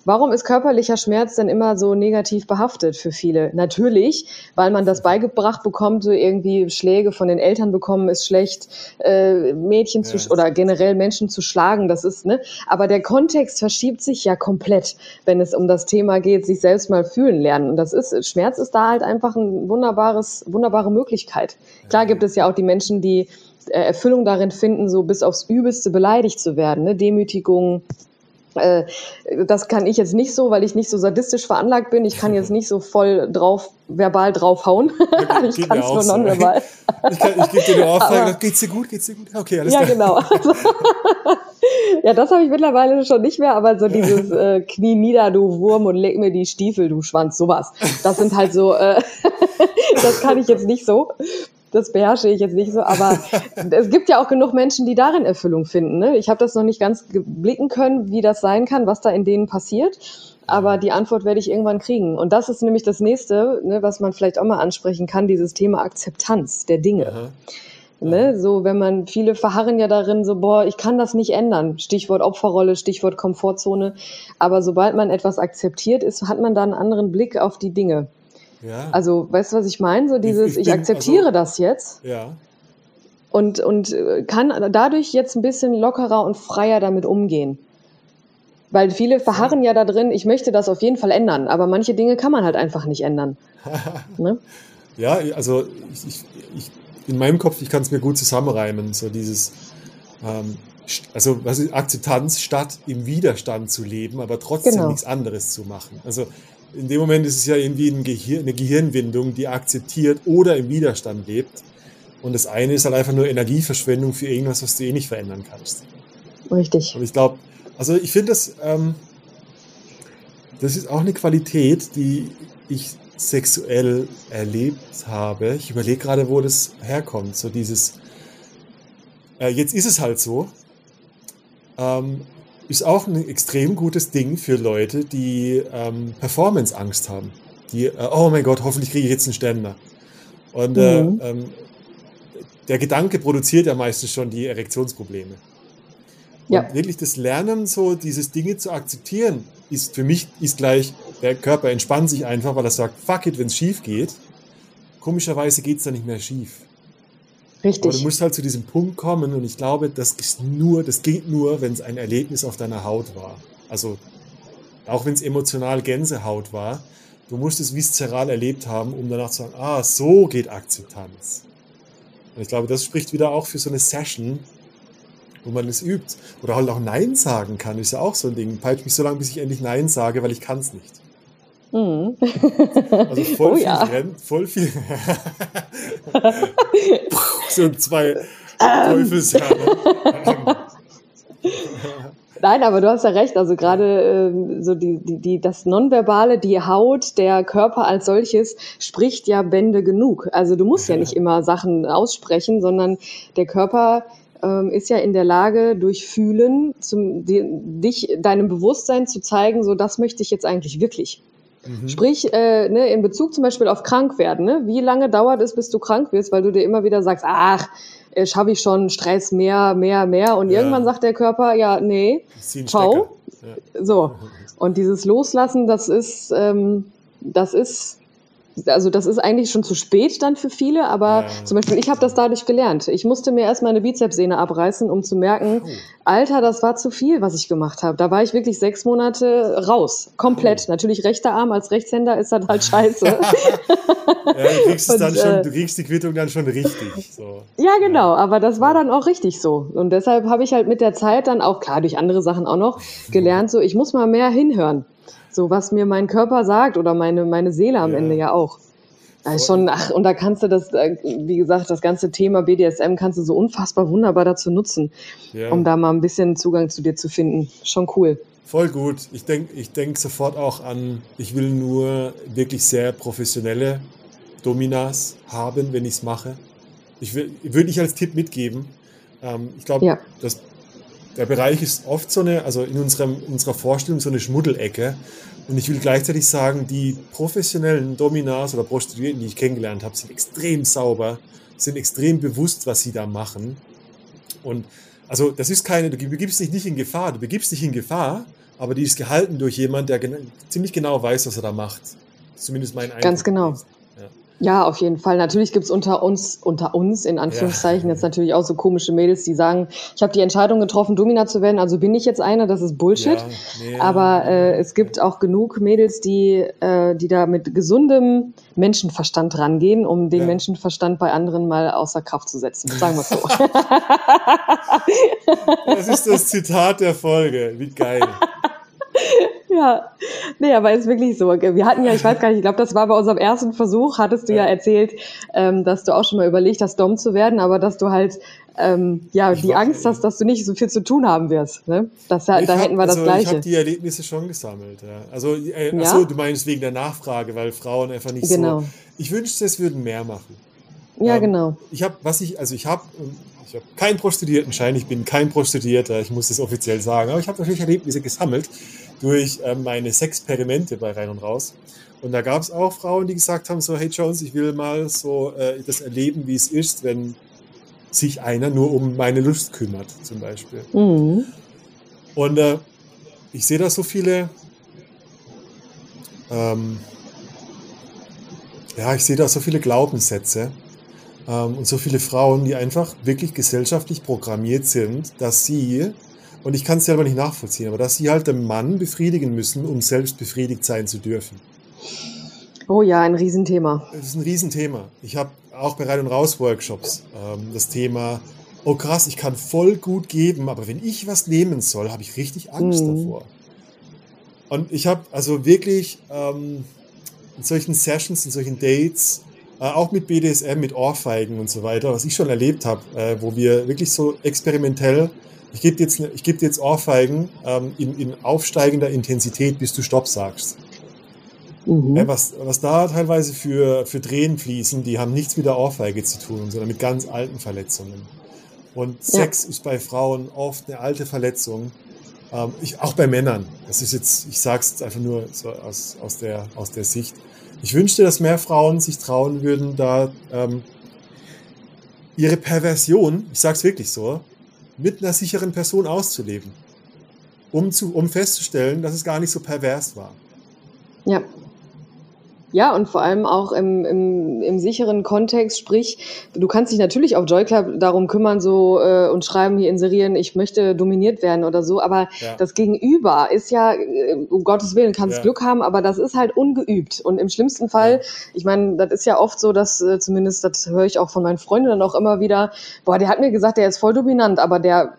Warum ist körperlicher Schmerz denn immer so negativ behaftet für viele? Natürlich, weil man das beigebracht bekommt, so irgendwie Schläge von den Eltern bekommen ist schlecht, äh, Mädchen zu oder generell Menschen zu schlagen, das ist, ne? Aber der Kontext verschiebt sich ja komplett, wenn es um das Thema geht, sich selbst mal fühlen lernen. Und das ist, Schmerz ist da halt einfach ein wunderbares, wunderbare Möglichkeit. Klar gibt es ja auch die Menschen, die äh, Erfüllung darin finden, so bis aufs Übelste beleidigt zu werden, ne? Demütigung, das kann ich jetzt nicht so, weil ich nicht so sadistisch veranlagt bin. Ich kann jetzt nicht so voll drauf, verbal draufhauen. ich kann es nur nonverbal. ich, kann, ich gebe dir eine Ohrfeige, geht's dir gut, geht's dir gut? Okay, alles ja, klar. Ja, genau. ja, das habe ich mittlerweile schon nicht mehr, aber so dieses äh, Knie nieder, du Wurm, und leg mir die Stiefel, du Schwanz, sowas. Das sind halt so, äh, das kann ich jetzt nicht so das beherrsche ich jetzt nicht so, aber es gibt ja auch genug Menschen, die darin Erfüllung finden. Ne? Ich habe das noch nicht ganz blicken können, wie das sein kann, was da in denen passiert. Aber die Antwort werde ich irgendwann kriegen. Und das ist nämlich das nächste, ne, was man vielleicht auch mal ansprechen kann, dieses Thema Akzeptanz der Dinge. Ne, so, wenn man, viele verharren ja darin, so, boah, ich kann das nicht ändern. Stichwort Opferrolle, Stichwort Komfortzone. Aber sobald man etwas akzeptiert ist, hat man da einen anderen Blick auf die Dinge. Ja. Also, weißt du, was ich meine? So dieses, ich, ich, ich akzeptiere also, das jetzt. Ja. Und, und äh, kann dadurch jetzt ein bisschen lockerer und freier damit umgehen. Weil viele verharren ja da drin, ich möchte das auf jeden Fall ändern, aber manche Dinge kann man halt einfach nicht ändern. ne? Ja, also ich, ich, ich, in meinem Kopf, ich kann es mir gut zusammenreimen, so dieses, ähm, also was ist Akzeptanz statt im Widerstand zu leben, aber trotzdem genau. nichts anderes zu machen. Also in dem Moment ist es ja irgendwie ein Gehir eine Gehirnwindung, die akzeptiert oder im Widerstand lebt. Und das eine ist halt einfach nur Energieverschwendung für irgendwas, was du eh nicht verändern kannst. Richtig. Und ich glaube, also ich finde das, ähm, das ist auch eine Qualität, die ich sexuell erlebt habe. Ich überlege gerade, wo das herkommt. So dieses, äh, jetzt ist es halt so. Ähm, ist auch ein extrem gutes Ding für Leute, die ähm, Performance-Angst haben. Die, äh, oh mein Gott, hoffentlich kriege ich jetzt einen Ständer. Und äh, mhm. ähm, der Gedanke produziert ja meistens schon die Erektionsprobleme. Ja. Und wirklich das Lernen, so dieses Dinge zu akzeptieren, ist für mich ist gleich, der Körper entspannt sich einfach, weil er sagt, fuck it, wenn es schief geht. Komischerweise geht es dann nicht mehr schief. Richtig. Aber du musst halt zu diesem Punkt kommen und ich glaube, das ist nur, das geht nur, wenn es ein Erlebnis auf deiner Haut war. Also auch wenn es emotional Gänsehaut war, du musst es viszeral erlebt haben, um danach zu sagen, ah, so geht Akzeptanz. Und ich glaube, das spricht wieder auch für so eine Session, wo man es übt. Oder halt auch Nein sagen kann, ist ja auch so ein Ding. Peitscht mich so lange, bis ich endlich Nein sage, weil ich kann es nicht. Mhm. Also voll oh, viel ja. Rennen, voll viel. so zwei Teufelshörner. Nein, aber du hast ja recht. Also gerade äh, so die, die, die, das Nonverbale, die Haut, der Körper als solches spricht ja Bände genug. Also du musst ja nicht immer Sachen aussprechen, sondern der Körper ähm, ist ja in der Lage, durch Fühlen zum, die, dich, deinem Bewusstsein zu zeigen, so das möchte ich jetzt eigentlich wirklich. Mhm. Sprich, äh, ne, in Bezug zum Beispiel auf krank werden. Ne? Wie lange dauert es, bis du krank wirst, weil du dir immer wieder sagst, ach, äh, schaffe ich schon Stress, mehr, mehr, mehr. Und ja. irgendwann sagt der Körper, ja, nee, ciao. Ja. So. Und dieses Loslassen, das ist, ähm, das ist also das ist eigentlich schon zu spät dann für viele, aber ja. zum Beispiel ich habe das dadurch gelernt. Ich musste mir erst meine Bizepssehne abreißen, um zu merken, oh. Alter, das war zu viel, was ich gemacht habe. Da war ich wirklich sechs Monate raus, komplett. Oh. Natürlich rechter Arm als Rechtshänder ist das halt scheiße. ja, du, kriegst es dann schon, äh, du kriegst die Quittung dann schon richtig. So. Ja, genau, aber das war dann auch richtig so. Und deshalb habe ich halt mit der Zeit dann auch, klar, durch andere Sachen auch noch, gelernt, so ich muss mal mehr hinhören. So, was mir mein Körper sagt oder meine, meine Seele am ja. Ende ja auch. Also schon, ach, und da kannst du das, äh, wie gesagt, das ganze Thema BDSM kannst du so unfassbar wunderbar dazu nutzen, ja. um da mal ein bisschen Zugang zu dir zu finden. Schon cool. Voll gut. Ich denke ich denk sofort auch an, ich will nur wirklich sehr professionelle Dominas haben, wenn ich es mache. Ich will, würde ich als Tipp mitgeben. Ähm, ich glaube, ja. Der Bereich ist oft so eine, also in, unserem, unserer Vorstellung so eine Schmuddelecke. Und ich will gleichzeitig sagen, die professionellen Dominas oder Prostituierten, die ich kennengelernt habe, sind extrem sauber, sind extrem bewusst, was sie da machen. Und also das ist keine, du begibst dich nicht in Gefahr, du begibst dich in Gefahr, aber die ist gehalten durch jemand, der ziemlich genau weiß, was er da macht. Zumindest mein Eindruck. Ganz genau. Ist. Ja, auf jeden Fall. Natürlich gibt's unter uns, unter uns in Anführungszeichen ja. jetzt natürlich auch so komische Mädels, die sagen, ich habe die Entscheidung getroffen, Domina zu werden, also bin ich jetzt eine, das ist Bullshit. Ja, nee, Aber äh, es gibt auch genug Mädels, die, äh, die da mit gesundem Menschenverstand rangehen, um den ja. Menschenverstand bei anderen mal außer Kraft zu setzen. Sagen wir so. das ist das Zitat der Folge. Wie geil. Ja, nee, aber ist wirklich so. Wir hatten ja, ich weiß gar nicht, ich glaube, das war bei unserem ersten Versuch, hattest du ja, ja erzählt, ähm, dass du auch schon mal überlegt hast, Dom zu werden, aber dass du halt ähm, ja ich die Angst hast, dass du nicht so viel zu tun haben wirst. Ne? Das, da hab, hätten wir das also, Gleiche. Ich habe die Erlebnisse schon gesammelt. Ja. Also, äh, ja? achso, du meinst wegen der Nachfrage, weil Frauen einfach nicht genau. so. Ich wünschte, es würden mehr machen. Ja, ähm, genau. Ich habe, was ich, also ich habe, ich habe keinen Prostituiertenschein, ich bin kein Prostituierter, ich muss das offiziell sagen, aber ich habe natürlich Erlebnisse gesammelt durch äh, meine Sexperimente bei Rein und Raus. Und da gab es auch Frauen, die gesagt haben, so, hey Jones, ich will mal so äh, das erleben, wie es ist, wenn sich einer nur um meine Lust kümmert, zum Beispiel. Mhm. Und äh, ich sehe da so viele, ähm, ja, ich sehe da so viele Glaubenssätze ähm, und so viele Frauen, die einfach wirklich gesellschaftlich programmiert sind, dass sie und ich kann es selber nicht nachvollziehen, aber dass sie halt den Mann befriedigen müssen, um selbst befriedigt sein zu dürfen. Oh ja, ein Riesenthema. Das ist ein Riesenthema. Ich habe auch bei Rein- und Raus-Workshops ähm, das Thema, oh krass, ich kann voll gut geben, aber wenn ich was nehmen soll, habe ich richtig Angst mhm. davor. Und ich habe also wirklich ähm, in solchen Sessions, in solchen Dates, äh, auch mit BDSM, mit Ohrfeigen und so weiter, was ich schon erlebt habe, äh, wo wir wirklich so experimentell ich gebe dir jetzt, ich geb dir jetzt Ohrfeigen ähm, in, in aufsteigender Intensität, bis du Stopp sagst. Mhm. Ja, was, was da teilweise für, für Tränen fließen, die haben nichts mit der Ohrfeige zu tun, sondern mit ganz alten Verletzungen. Und ja. Sex ist bei Frauen oft eine alte Verletzung. Ähm, ich, auch bei Männern. Das ist jetzt, ich sage es einfach nur so aus, aus, der, aus der Sicht. Ich wünschte, dass mehr Frauen sich trauen würden, da ähm, ihre Perversion, ich sage es wirklich so, mit einer sicheren Person auszuleben, um, zu, um festzustellen, dass es gar nicht so pervers war. Ja. Ja, und vor allem auch im, im, im sicheren Kontext, sprich, du kannst dich natürlich auf Joy Club darum kümmern so äh, und schreiben, hier inserieren, ich möchte dominiert werden oder so, aber ja. das Gegenüber ist ja, äh, um Gottes Willen, kannst ja. Glück haben, aber das ist halt ungeübt. Und im schlimmsten Fall, ja. ich meine, das ist ja oft so, dass äh, zumindest, das höre ich auch von meinen Freunden dann auch immer wieder, boah, der hat mir gesagt, der ist voll dominant, aber der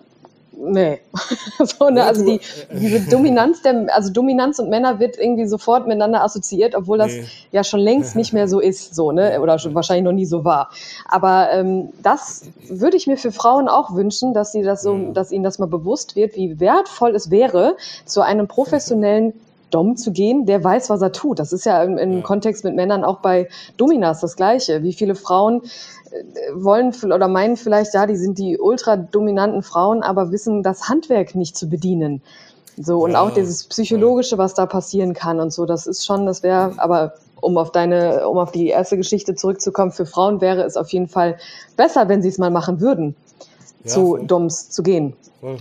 nee. so, ne? Also die, diese Dominanz der, also Dominanz und Männer wird irgendwie sofort miteinander assoziiert, obwohl das nee. ja schon längst nicht mehr so ist, so, ne? Oder schon wahrscheinlich noch nie so war. Aber ähm, das würde ich mir für Frauen auch wünschen, dass sie das so, dass ihnen das mal bewusst wird, wie wertvoll es wäre, zu einem professionellen Dom zu gehen, der weiß, was er tut. Das ist ja im, im ja. Kontext mit Männern auch bei Dominas das Gleiche. Wie viele Frauen äh, wollen oder meinen vielleicht, ja, die sind die ultra dominanten Frauen, aber wissen das Handwerk nicht zu bedienen. So, und ja, auch dieses Psychologische, was da passieren kann und so, das ist schon, das wäre, aber um auf deine, um auf die erste Geschichte zurückzukommen, für Frauen wäre es auf jeden Fall besser, wenn sie es mal machen würden, ja, zu voll. Doms zu gehen. Voll.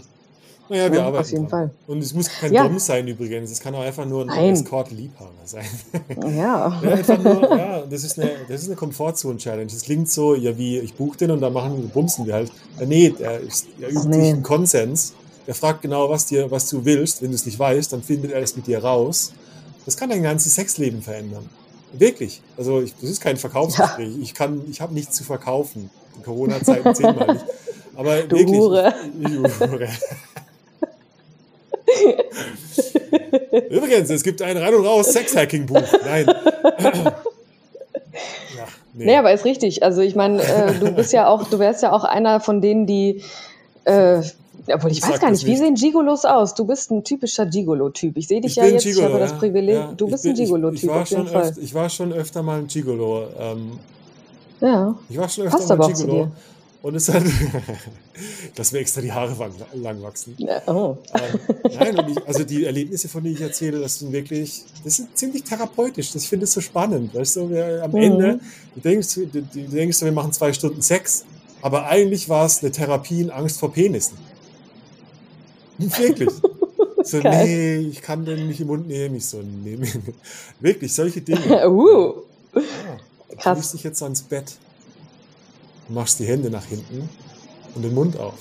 Naja, wir ja, arbeiten. Auf jeden dran. Fall. Und es muss kein ja. Dom sein übrigens. Es kann auch einfach nur ein Escort-Liebhaber sein. Ja. ja, einfach nur, ja das, ist eine, das ist eine Komfortzone-Challenge. Es klingt so, ja, wie ich buche den und dann machen bumsen wir halt. Ja, nee, der, ist, der übt nee. einen Konsens. Der fragt genau, was, dir, was du willst. Wenn du es nicht weißt, dann findet er es mit dir raus. Das kann dein ganzes Sexleben verändern. Wirklich. Also ich, das ist kein Verkaufsgespräch. Ja. Ich kann, ich habe nichts zu verkaufen. In Corona-Zeiten zehnmal nicht. Aber du wirklich. Hure. Ich, ich Hure. Übrigens, es gibt ein Rein und Raus Sex-Hacking-Buch. Nein. ja, nee. nee, aber ist richtig. Also ich meine, äh, du bist ja auch, du wärst ja auch einer von denen, die äh, obwohl ich, ich weiß gar nicht, wie sehen Gigolos aus? Du bist ein typischer Gigolo-Typ. Ich sehe dich ich ja jetzt, Gigolo, ich habe das Privileg. Ja, du bist bin, ein Gigolo-Typ. Ich, ich, ich, war schon öfter mal ein Gigolo. Ähm, ja. Ich war schon öfter Passt mal ein Gigolo. Und es hat, dass mir extra die Haare lang wachsen. Oh. Ähm, nein, ich, also die Erlebnisse, von denen ich erzähle, das sind wirklich, das sind ziemlich therapeutisch. Das finde ich so spannend. Weißt du, wir, am mhm. Ende, du denkst, du, du denkst, wir machen zwei Stunden Sex, aber eigentlich war es eine Therapie in Angst vor Penissen. Wirklich. So, nee, ich kann den nicht im Mund nehmen. Ich so, nee, wirklich, solche Dinge. uh. Ja, Krass. Du dich jetzt ans Bett machst die Hände nach hinten und den Mund auf.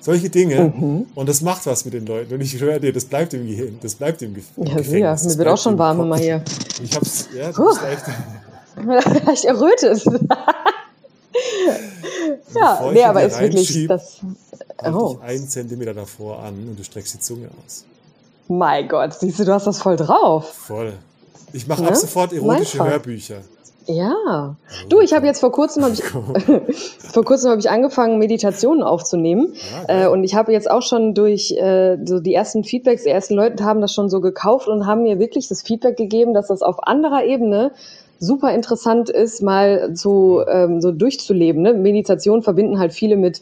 Solche Dinge. Mhm. Und das macht was mit den Leuten. Und ich höre dir, das bleibt im Gehirn. Das bleibt im Gefängnis. Ja, Gefängnis. mir wird auch schon warm immer hier. Ich hab's, ja, du bist echt. ich erröte es. ja, nee, aber ist wirklich das. Oh. Dich einen Zentimeter davor an und du streckst die Zunge aus. Mein Gott, siehst du, du hast das voll drauf. Voll. Ich mache ne? ab sofort erotische Hörbücher. Ja. Du, ich habe jetzt vor kurzem habe ich vor kurzem habe ich angefangen Meditationen aufzunehmen ja, äh, und ich habe jetzt auch schon durch äh, so die ersten Feedbacks, die ersten Leute haben das schon so gekauft und haben mir wirklich das Feedback gegeben, dass das auf anderer Ebene super interessant ist, mal so ähm, so durchzuleben. Ne? Meditation verbinden halt viele mit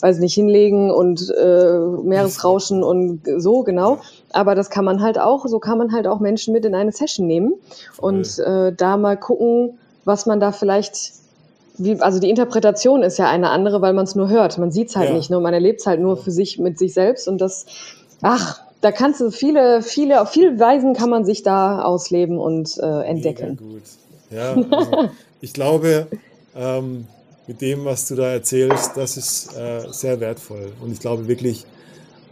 weiß nicht, hinlegen und äh, Meeresrauschen und so, genau. Aber das kann man halt auch, so kann man halt auch Menschen mit in eine Session nehmen und äh, da mal gucken, was man da vielleicht wie, also die Interpretation ist ja eine andere, weil man es nur hört. Man sieht es halt ja. nicht, nur man erlebt es halt nur für sich mit sich selbst und das, ach, da kannst du viele, viele, auf viele Weisen kann man sich da ausleben und äh, entdecken. Ja, also ich glaube, ähm, mit dem, was du da erzählst, das ist äh, sehr wertvoll. Und ich glaube wirklich,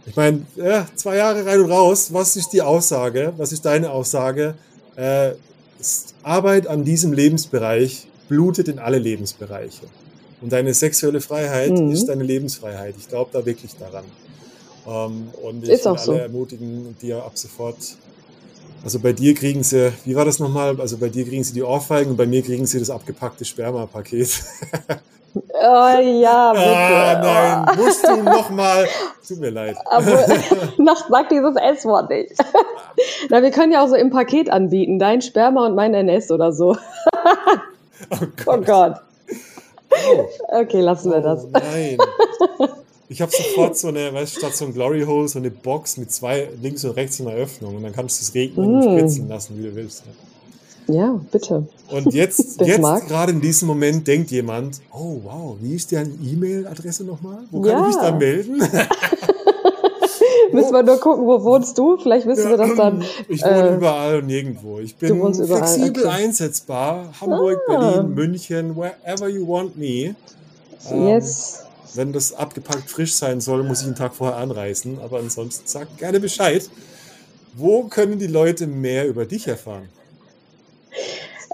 ich meine, ja, zwei Jahre rein und raus, was ist die Aussage? Was ist deine Aussage? Äh, Arbeit an diesem Lebensbereich blutet in alle Lebensbereiche. Und deine sexuelle Freiheit mhm. ist deine Lebensfreiheit. Ich glaube da wirklich daran. Ähm, und ich ist will alle so. ermutigen, dir ab sofort, also bei dir kriegen sie, wie war das nochmal? Also bei dir kriegen sie die Ohrfeigen und bei mir kriegen sie das abgepackte Sperma-Paket. Oh ja, bitte. Ah, nein, oh. musst du nochmal. Tut mir leid. Aber noch sag dieses S-Wort nicht. Na, wir können ja auch so im Paket anbieten. Dein Sperma und mein NS oder so. Oh Gott. Oh Gott. Oh. Okay, lassen wir das. Oh, nein. Ich habe sofort so eine, weißt du, statt so ein Glory Hole, so eine Box mit zwei links und rechts in der Öffnung und dann kannst du es regnen mm. und spritzen lassen, wie du willst. Ja, bitte. Und jetzt, jetzt gerade in diesem Moment denkt jemand, oh wow, wie ist deine E-Mail-Adresse nochmal? Wo kann ja. ich mich da melden? Müssen wir nur gucken, wo wohnst du? Vielleicht wissen ja, wir das dann. Ich wohne äh, überall und nirgendwo. Ich bin flexibel okay. einsetzbar. Hamburg, ah. Berlin, München, wherever you want me. Ähm, yes. Wenn das abgepackt frisch sein soll, muss ich einen Tag vorher anreisen. Aber ansonsten sag gerne Bescheid. Wo können die Leute mehr über dich erfahren?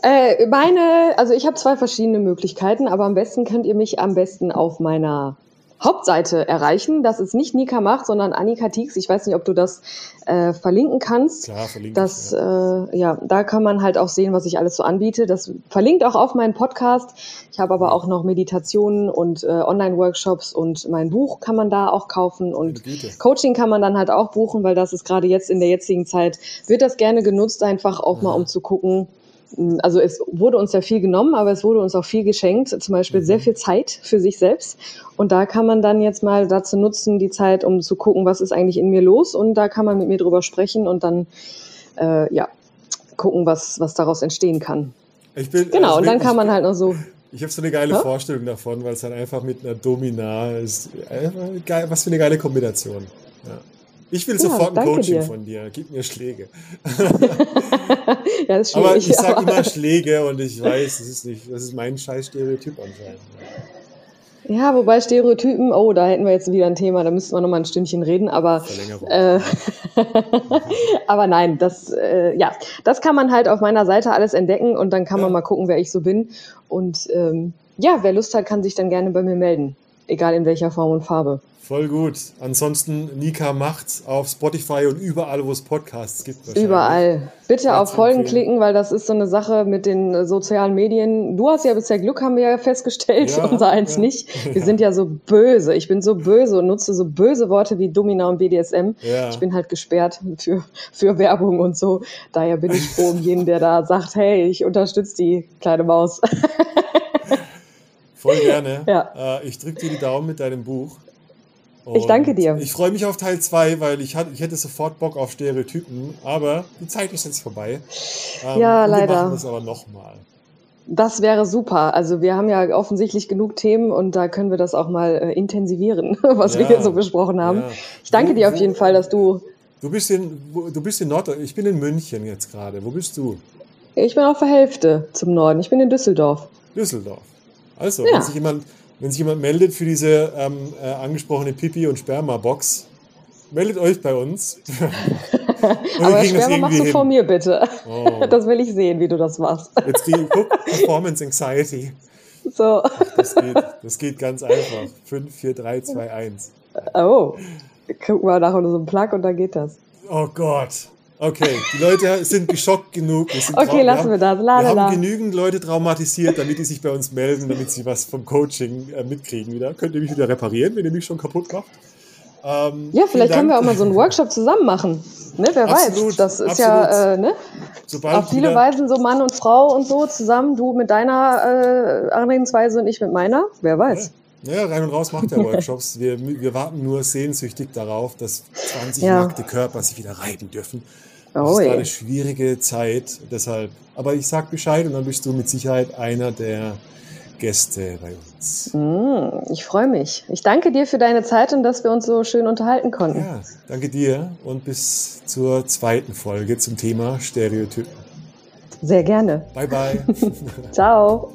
Äh, meine, also ich habe zwei verschiedene Möglichkeiten, aber am besten könnt ihr mich am besten auf meiner Hauptseite erreichen. Das ist nicht Nika Macht, sondern Annika Tieks. Ich weiß nicht, ob du das äh, verlinken kannst. Klar, verlinken. Das, ja. Äh, ja, da kann man halt auch sehen, was ich alles so anbiete. Das verlinkt auch auf meinen Podcast. Ich habe aber auch noch Meditationen und äh, Online-Workshops und mein Buch kann man da auch kaufen und Coaching kann man dann halt auch buchen, weil das ist gerade jetzt in der jetzigen Zeit, wird das gerne genutzt, einfach auch ja. mal um zu gucken, also es wurde uns ja viel genommen, aber es wurde uns auch viel geschenkt, zum Beispiel sehr mhm. viel Zeit für sich selbst. Und da kann man dann jetzt mal dazu nutzen, die Zeit, um zu gucken, was ist eigentlich in mir los. Und da kann man mit mir drüber sprechen und dann äh, ja gucken, was, was daraus entstehen kann. Ich bin, genau, also und dann kann man halt noch so. Ich habe so eine geile ja? Vorstellung davon, weil es dann einfach mit einer Domina ist. Geil, was für eine geile Kombination. Ja. Ich will ja, sofort ein Coaching dir. von dir. Gib mir Schläge. ja, ist aber ich sage immer Schläge und ich weiß, das ist nicht, das ist mein scheiß Stereotyp anscheinend. Ja, wobei Stereotypen, oh, da hätten wir jetzt wieder ein Thema, da müssten wir nochmal ein Stündchen reden, aber äh, aber nein, das äh, ja, das kann man halt auf meiner Seite alles entdecken und dann kann ja. man mal gucken, wer ich so bin. Und ähm, ja, wer Lust hat, kann sich dann gerne bei mir melden, egal in welcher Form und Farbe. Voll gut. Ansonsten Nika macht's auf Spotify und überall, wo es Podcasts gibt. Überall. Bitte Ganz auf Folgen empfehlen. klicken, weil das ist so eine Sache mit den sozialen Medien. Du hast ja bisher Glück, haben wir ja festgestellt, ja, unser eins ja. nicht. Wir sind ja so böse. Ich bin so böse und nutze so böse Worte wie Domina und BDSM. Ja. Ich bin halt gesperrt für, für Werbung und so. Daher bin ich froh um jeden, der da sagt, hey, ich unterstütze die kleine Maus. Voll gerne. Ja. Äh, ich drücke dir die Daumen mit deinem Buch. Und ich danke dir. Ich freue mich auf Teil 2, weil ich, hatte, ich hätte sofort Bock auf Stereotypen, aber die Zeit ist jetzt vorbei. Ähm, ja, leider. Wir machen das aber nochmal. Das wäre super. Also wir haben ja offensichtlich genug Themen und da können wir das auch mal äh, intensivieren, was ja, wir hier so besprochen haben. Ja. Ich danke wo, dir auf jeden Fall, dass du. Du bist in, wo, du bist in Nord, ich bin in München jetzt gerade. Wo bist du? Ich bin auf der Hälfte zum Norden. Ich bin in Düsseldorf. Düsseldorf. Also, ja. wenn sich jemand wenn sich jemand meldet für diese ähm, äh, angesprochene Pipi- und Sperma-Box, meldet euch bei uns. Aber Sperma machst du hin. vor mir bitte. Oh. Das will ich sehen, wie du das machst. Jetzt die, guck, Performance Anxiety. So. Ach, das, geht, das geht ganz einfach. 5, 4, 3, 2, 1. Oh. Guck mal nach so einem Plug und dann geht das. Oh Gott. Okay, die Leute sind geschockt genug. okay, lassen wir das. La, wir haben genügend Leute traumatisiert, damit die sich bei uns melden, damit sie was vom Coaching äh, mitkriegen wieder. Könnt ihr mich wieder reparieren, wenn ihr mich schon kaputt macht? Ähm, ja, vielleicht können wir auch mal so einen Workshop zusammen machen. Ne, wer absolut, weiß. Das ist absolut. ja äh, ne? Sobald auf viele Weisen so Mann und Frau und so zusammen. Du mit deiner äh, Herangehensweise und ich mit meiner. Wer weiß. Ja. ja rein und raus macht er Workshops. wir, wir warten nur sehnsüchtig darauf, dass 20 ja. nackte Körper sich wieder reiten dürfen. Das oh, ist eine schwierige Zeit, deshalb. Aber ich sag Bescheid und dann bist du mit Sicherheit einer der Gäste bei uns. Mm, ich freue mich. Ich danke dir für deine Zeit und dass wir uns so schön unterhalten konnten. Ja, danke dir und bis zur zweiten Folge zum Thema Stereotypen. Sehr gerne. Bye bye. Ciao.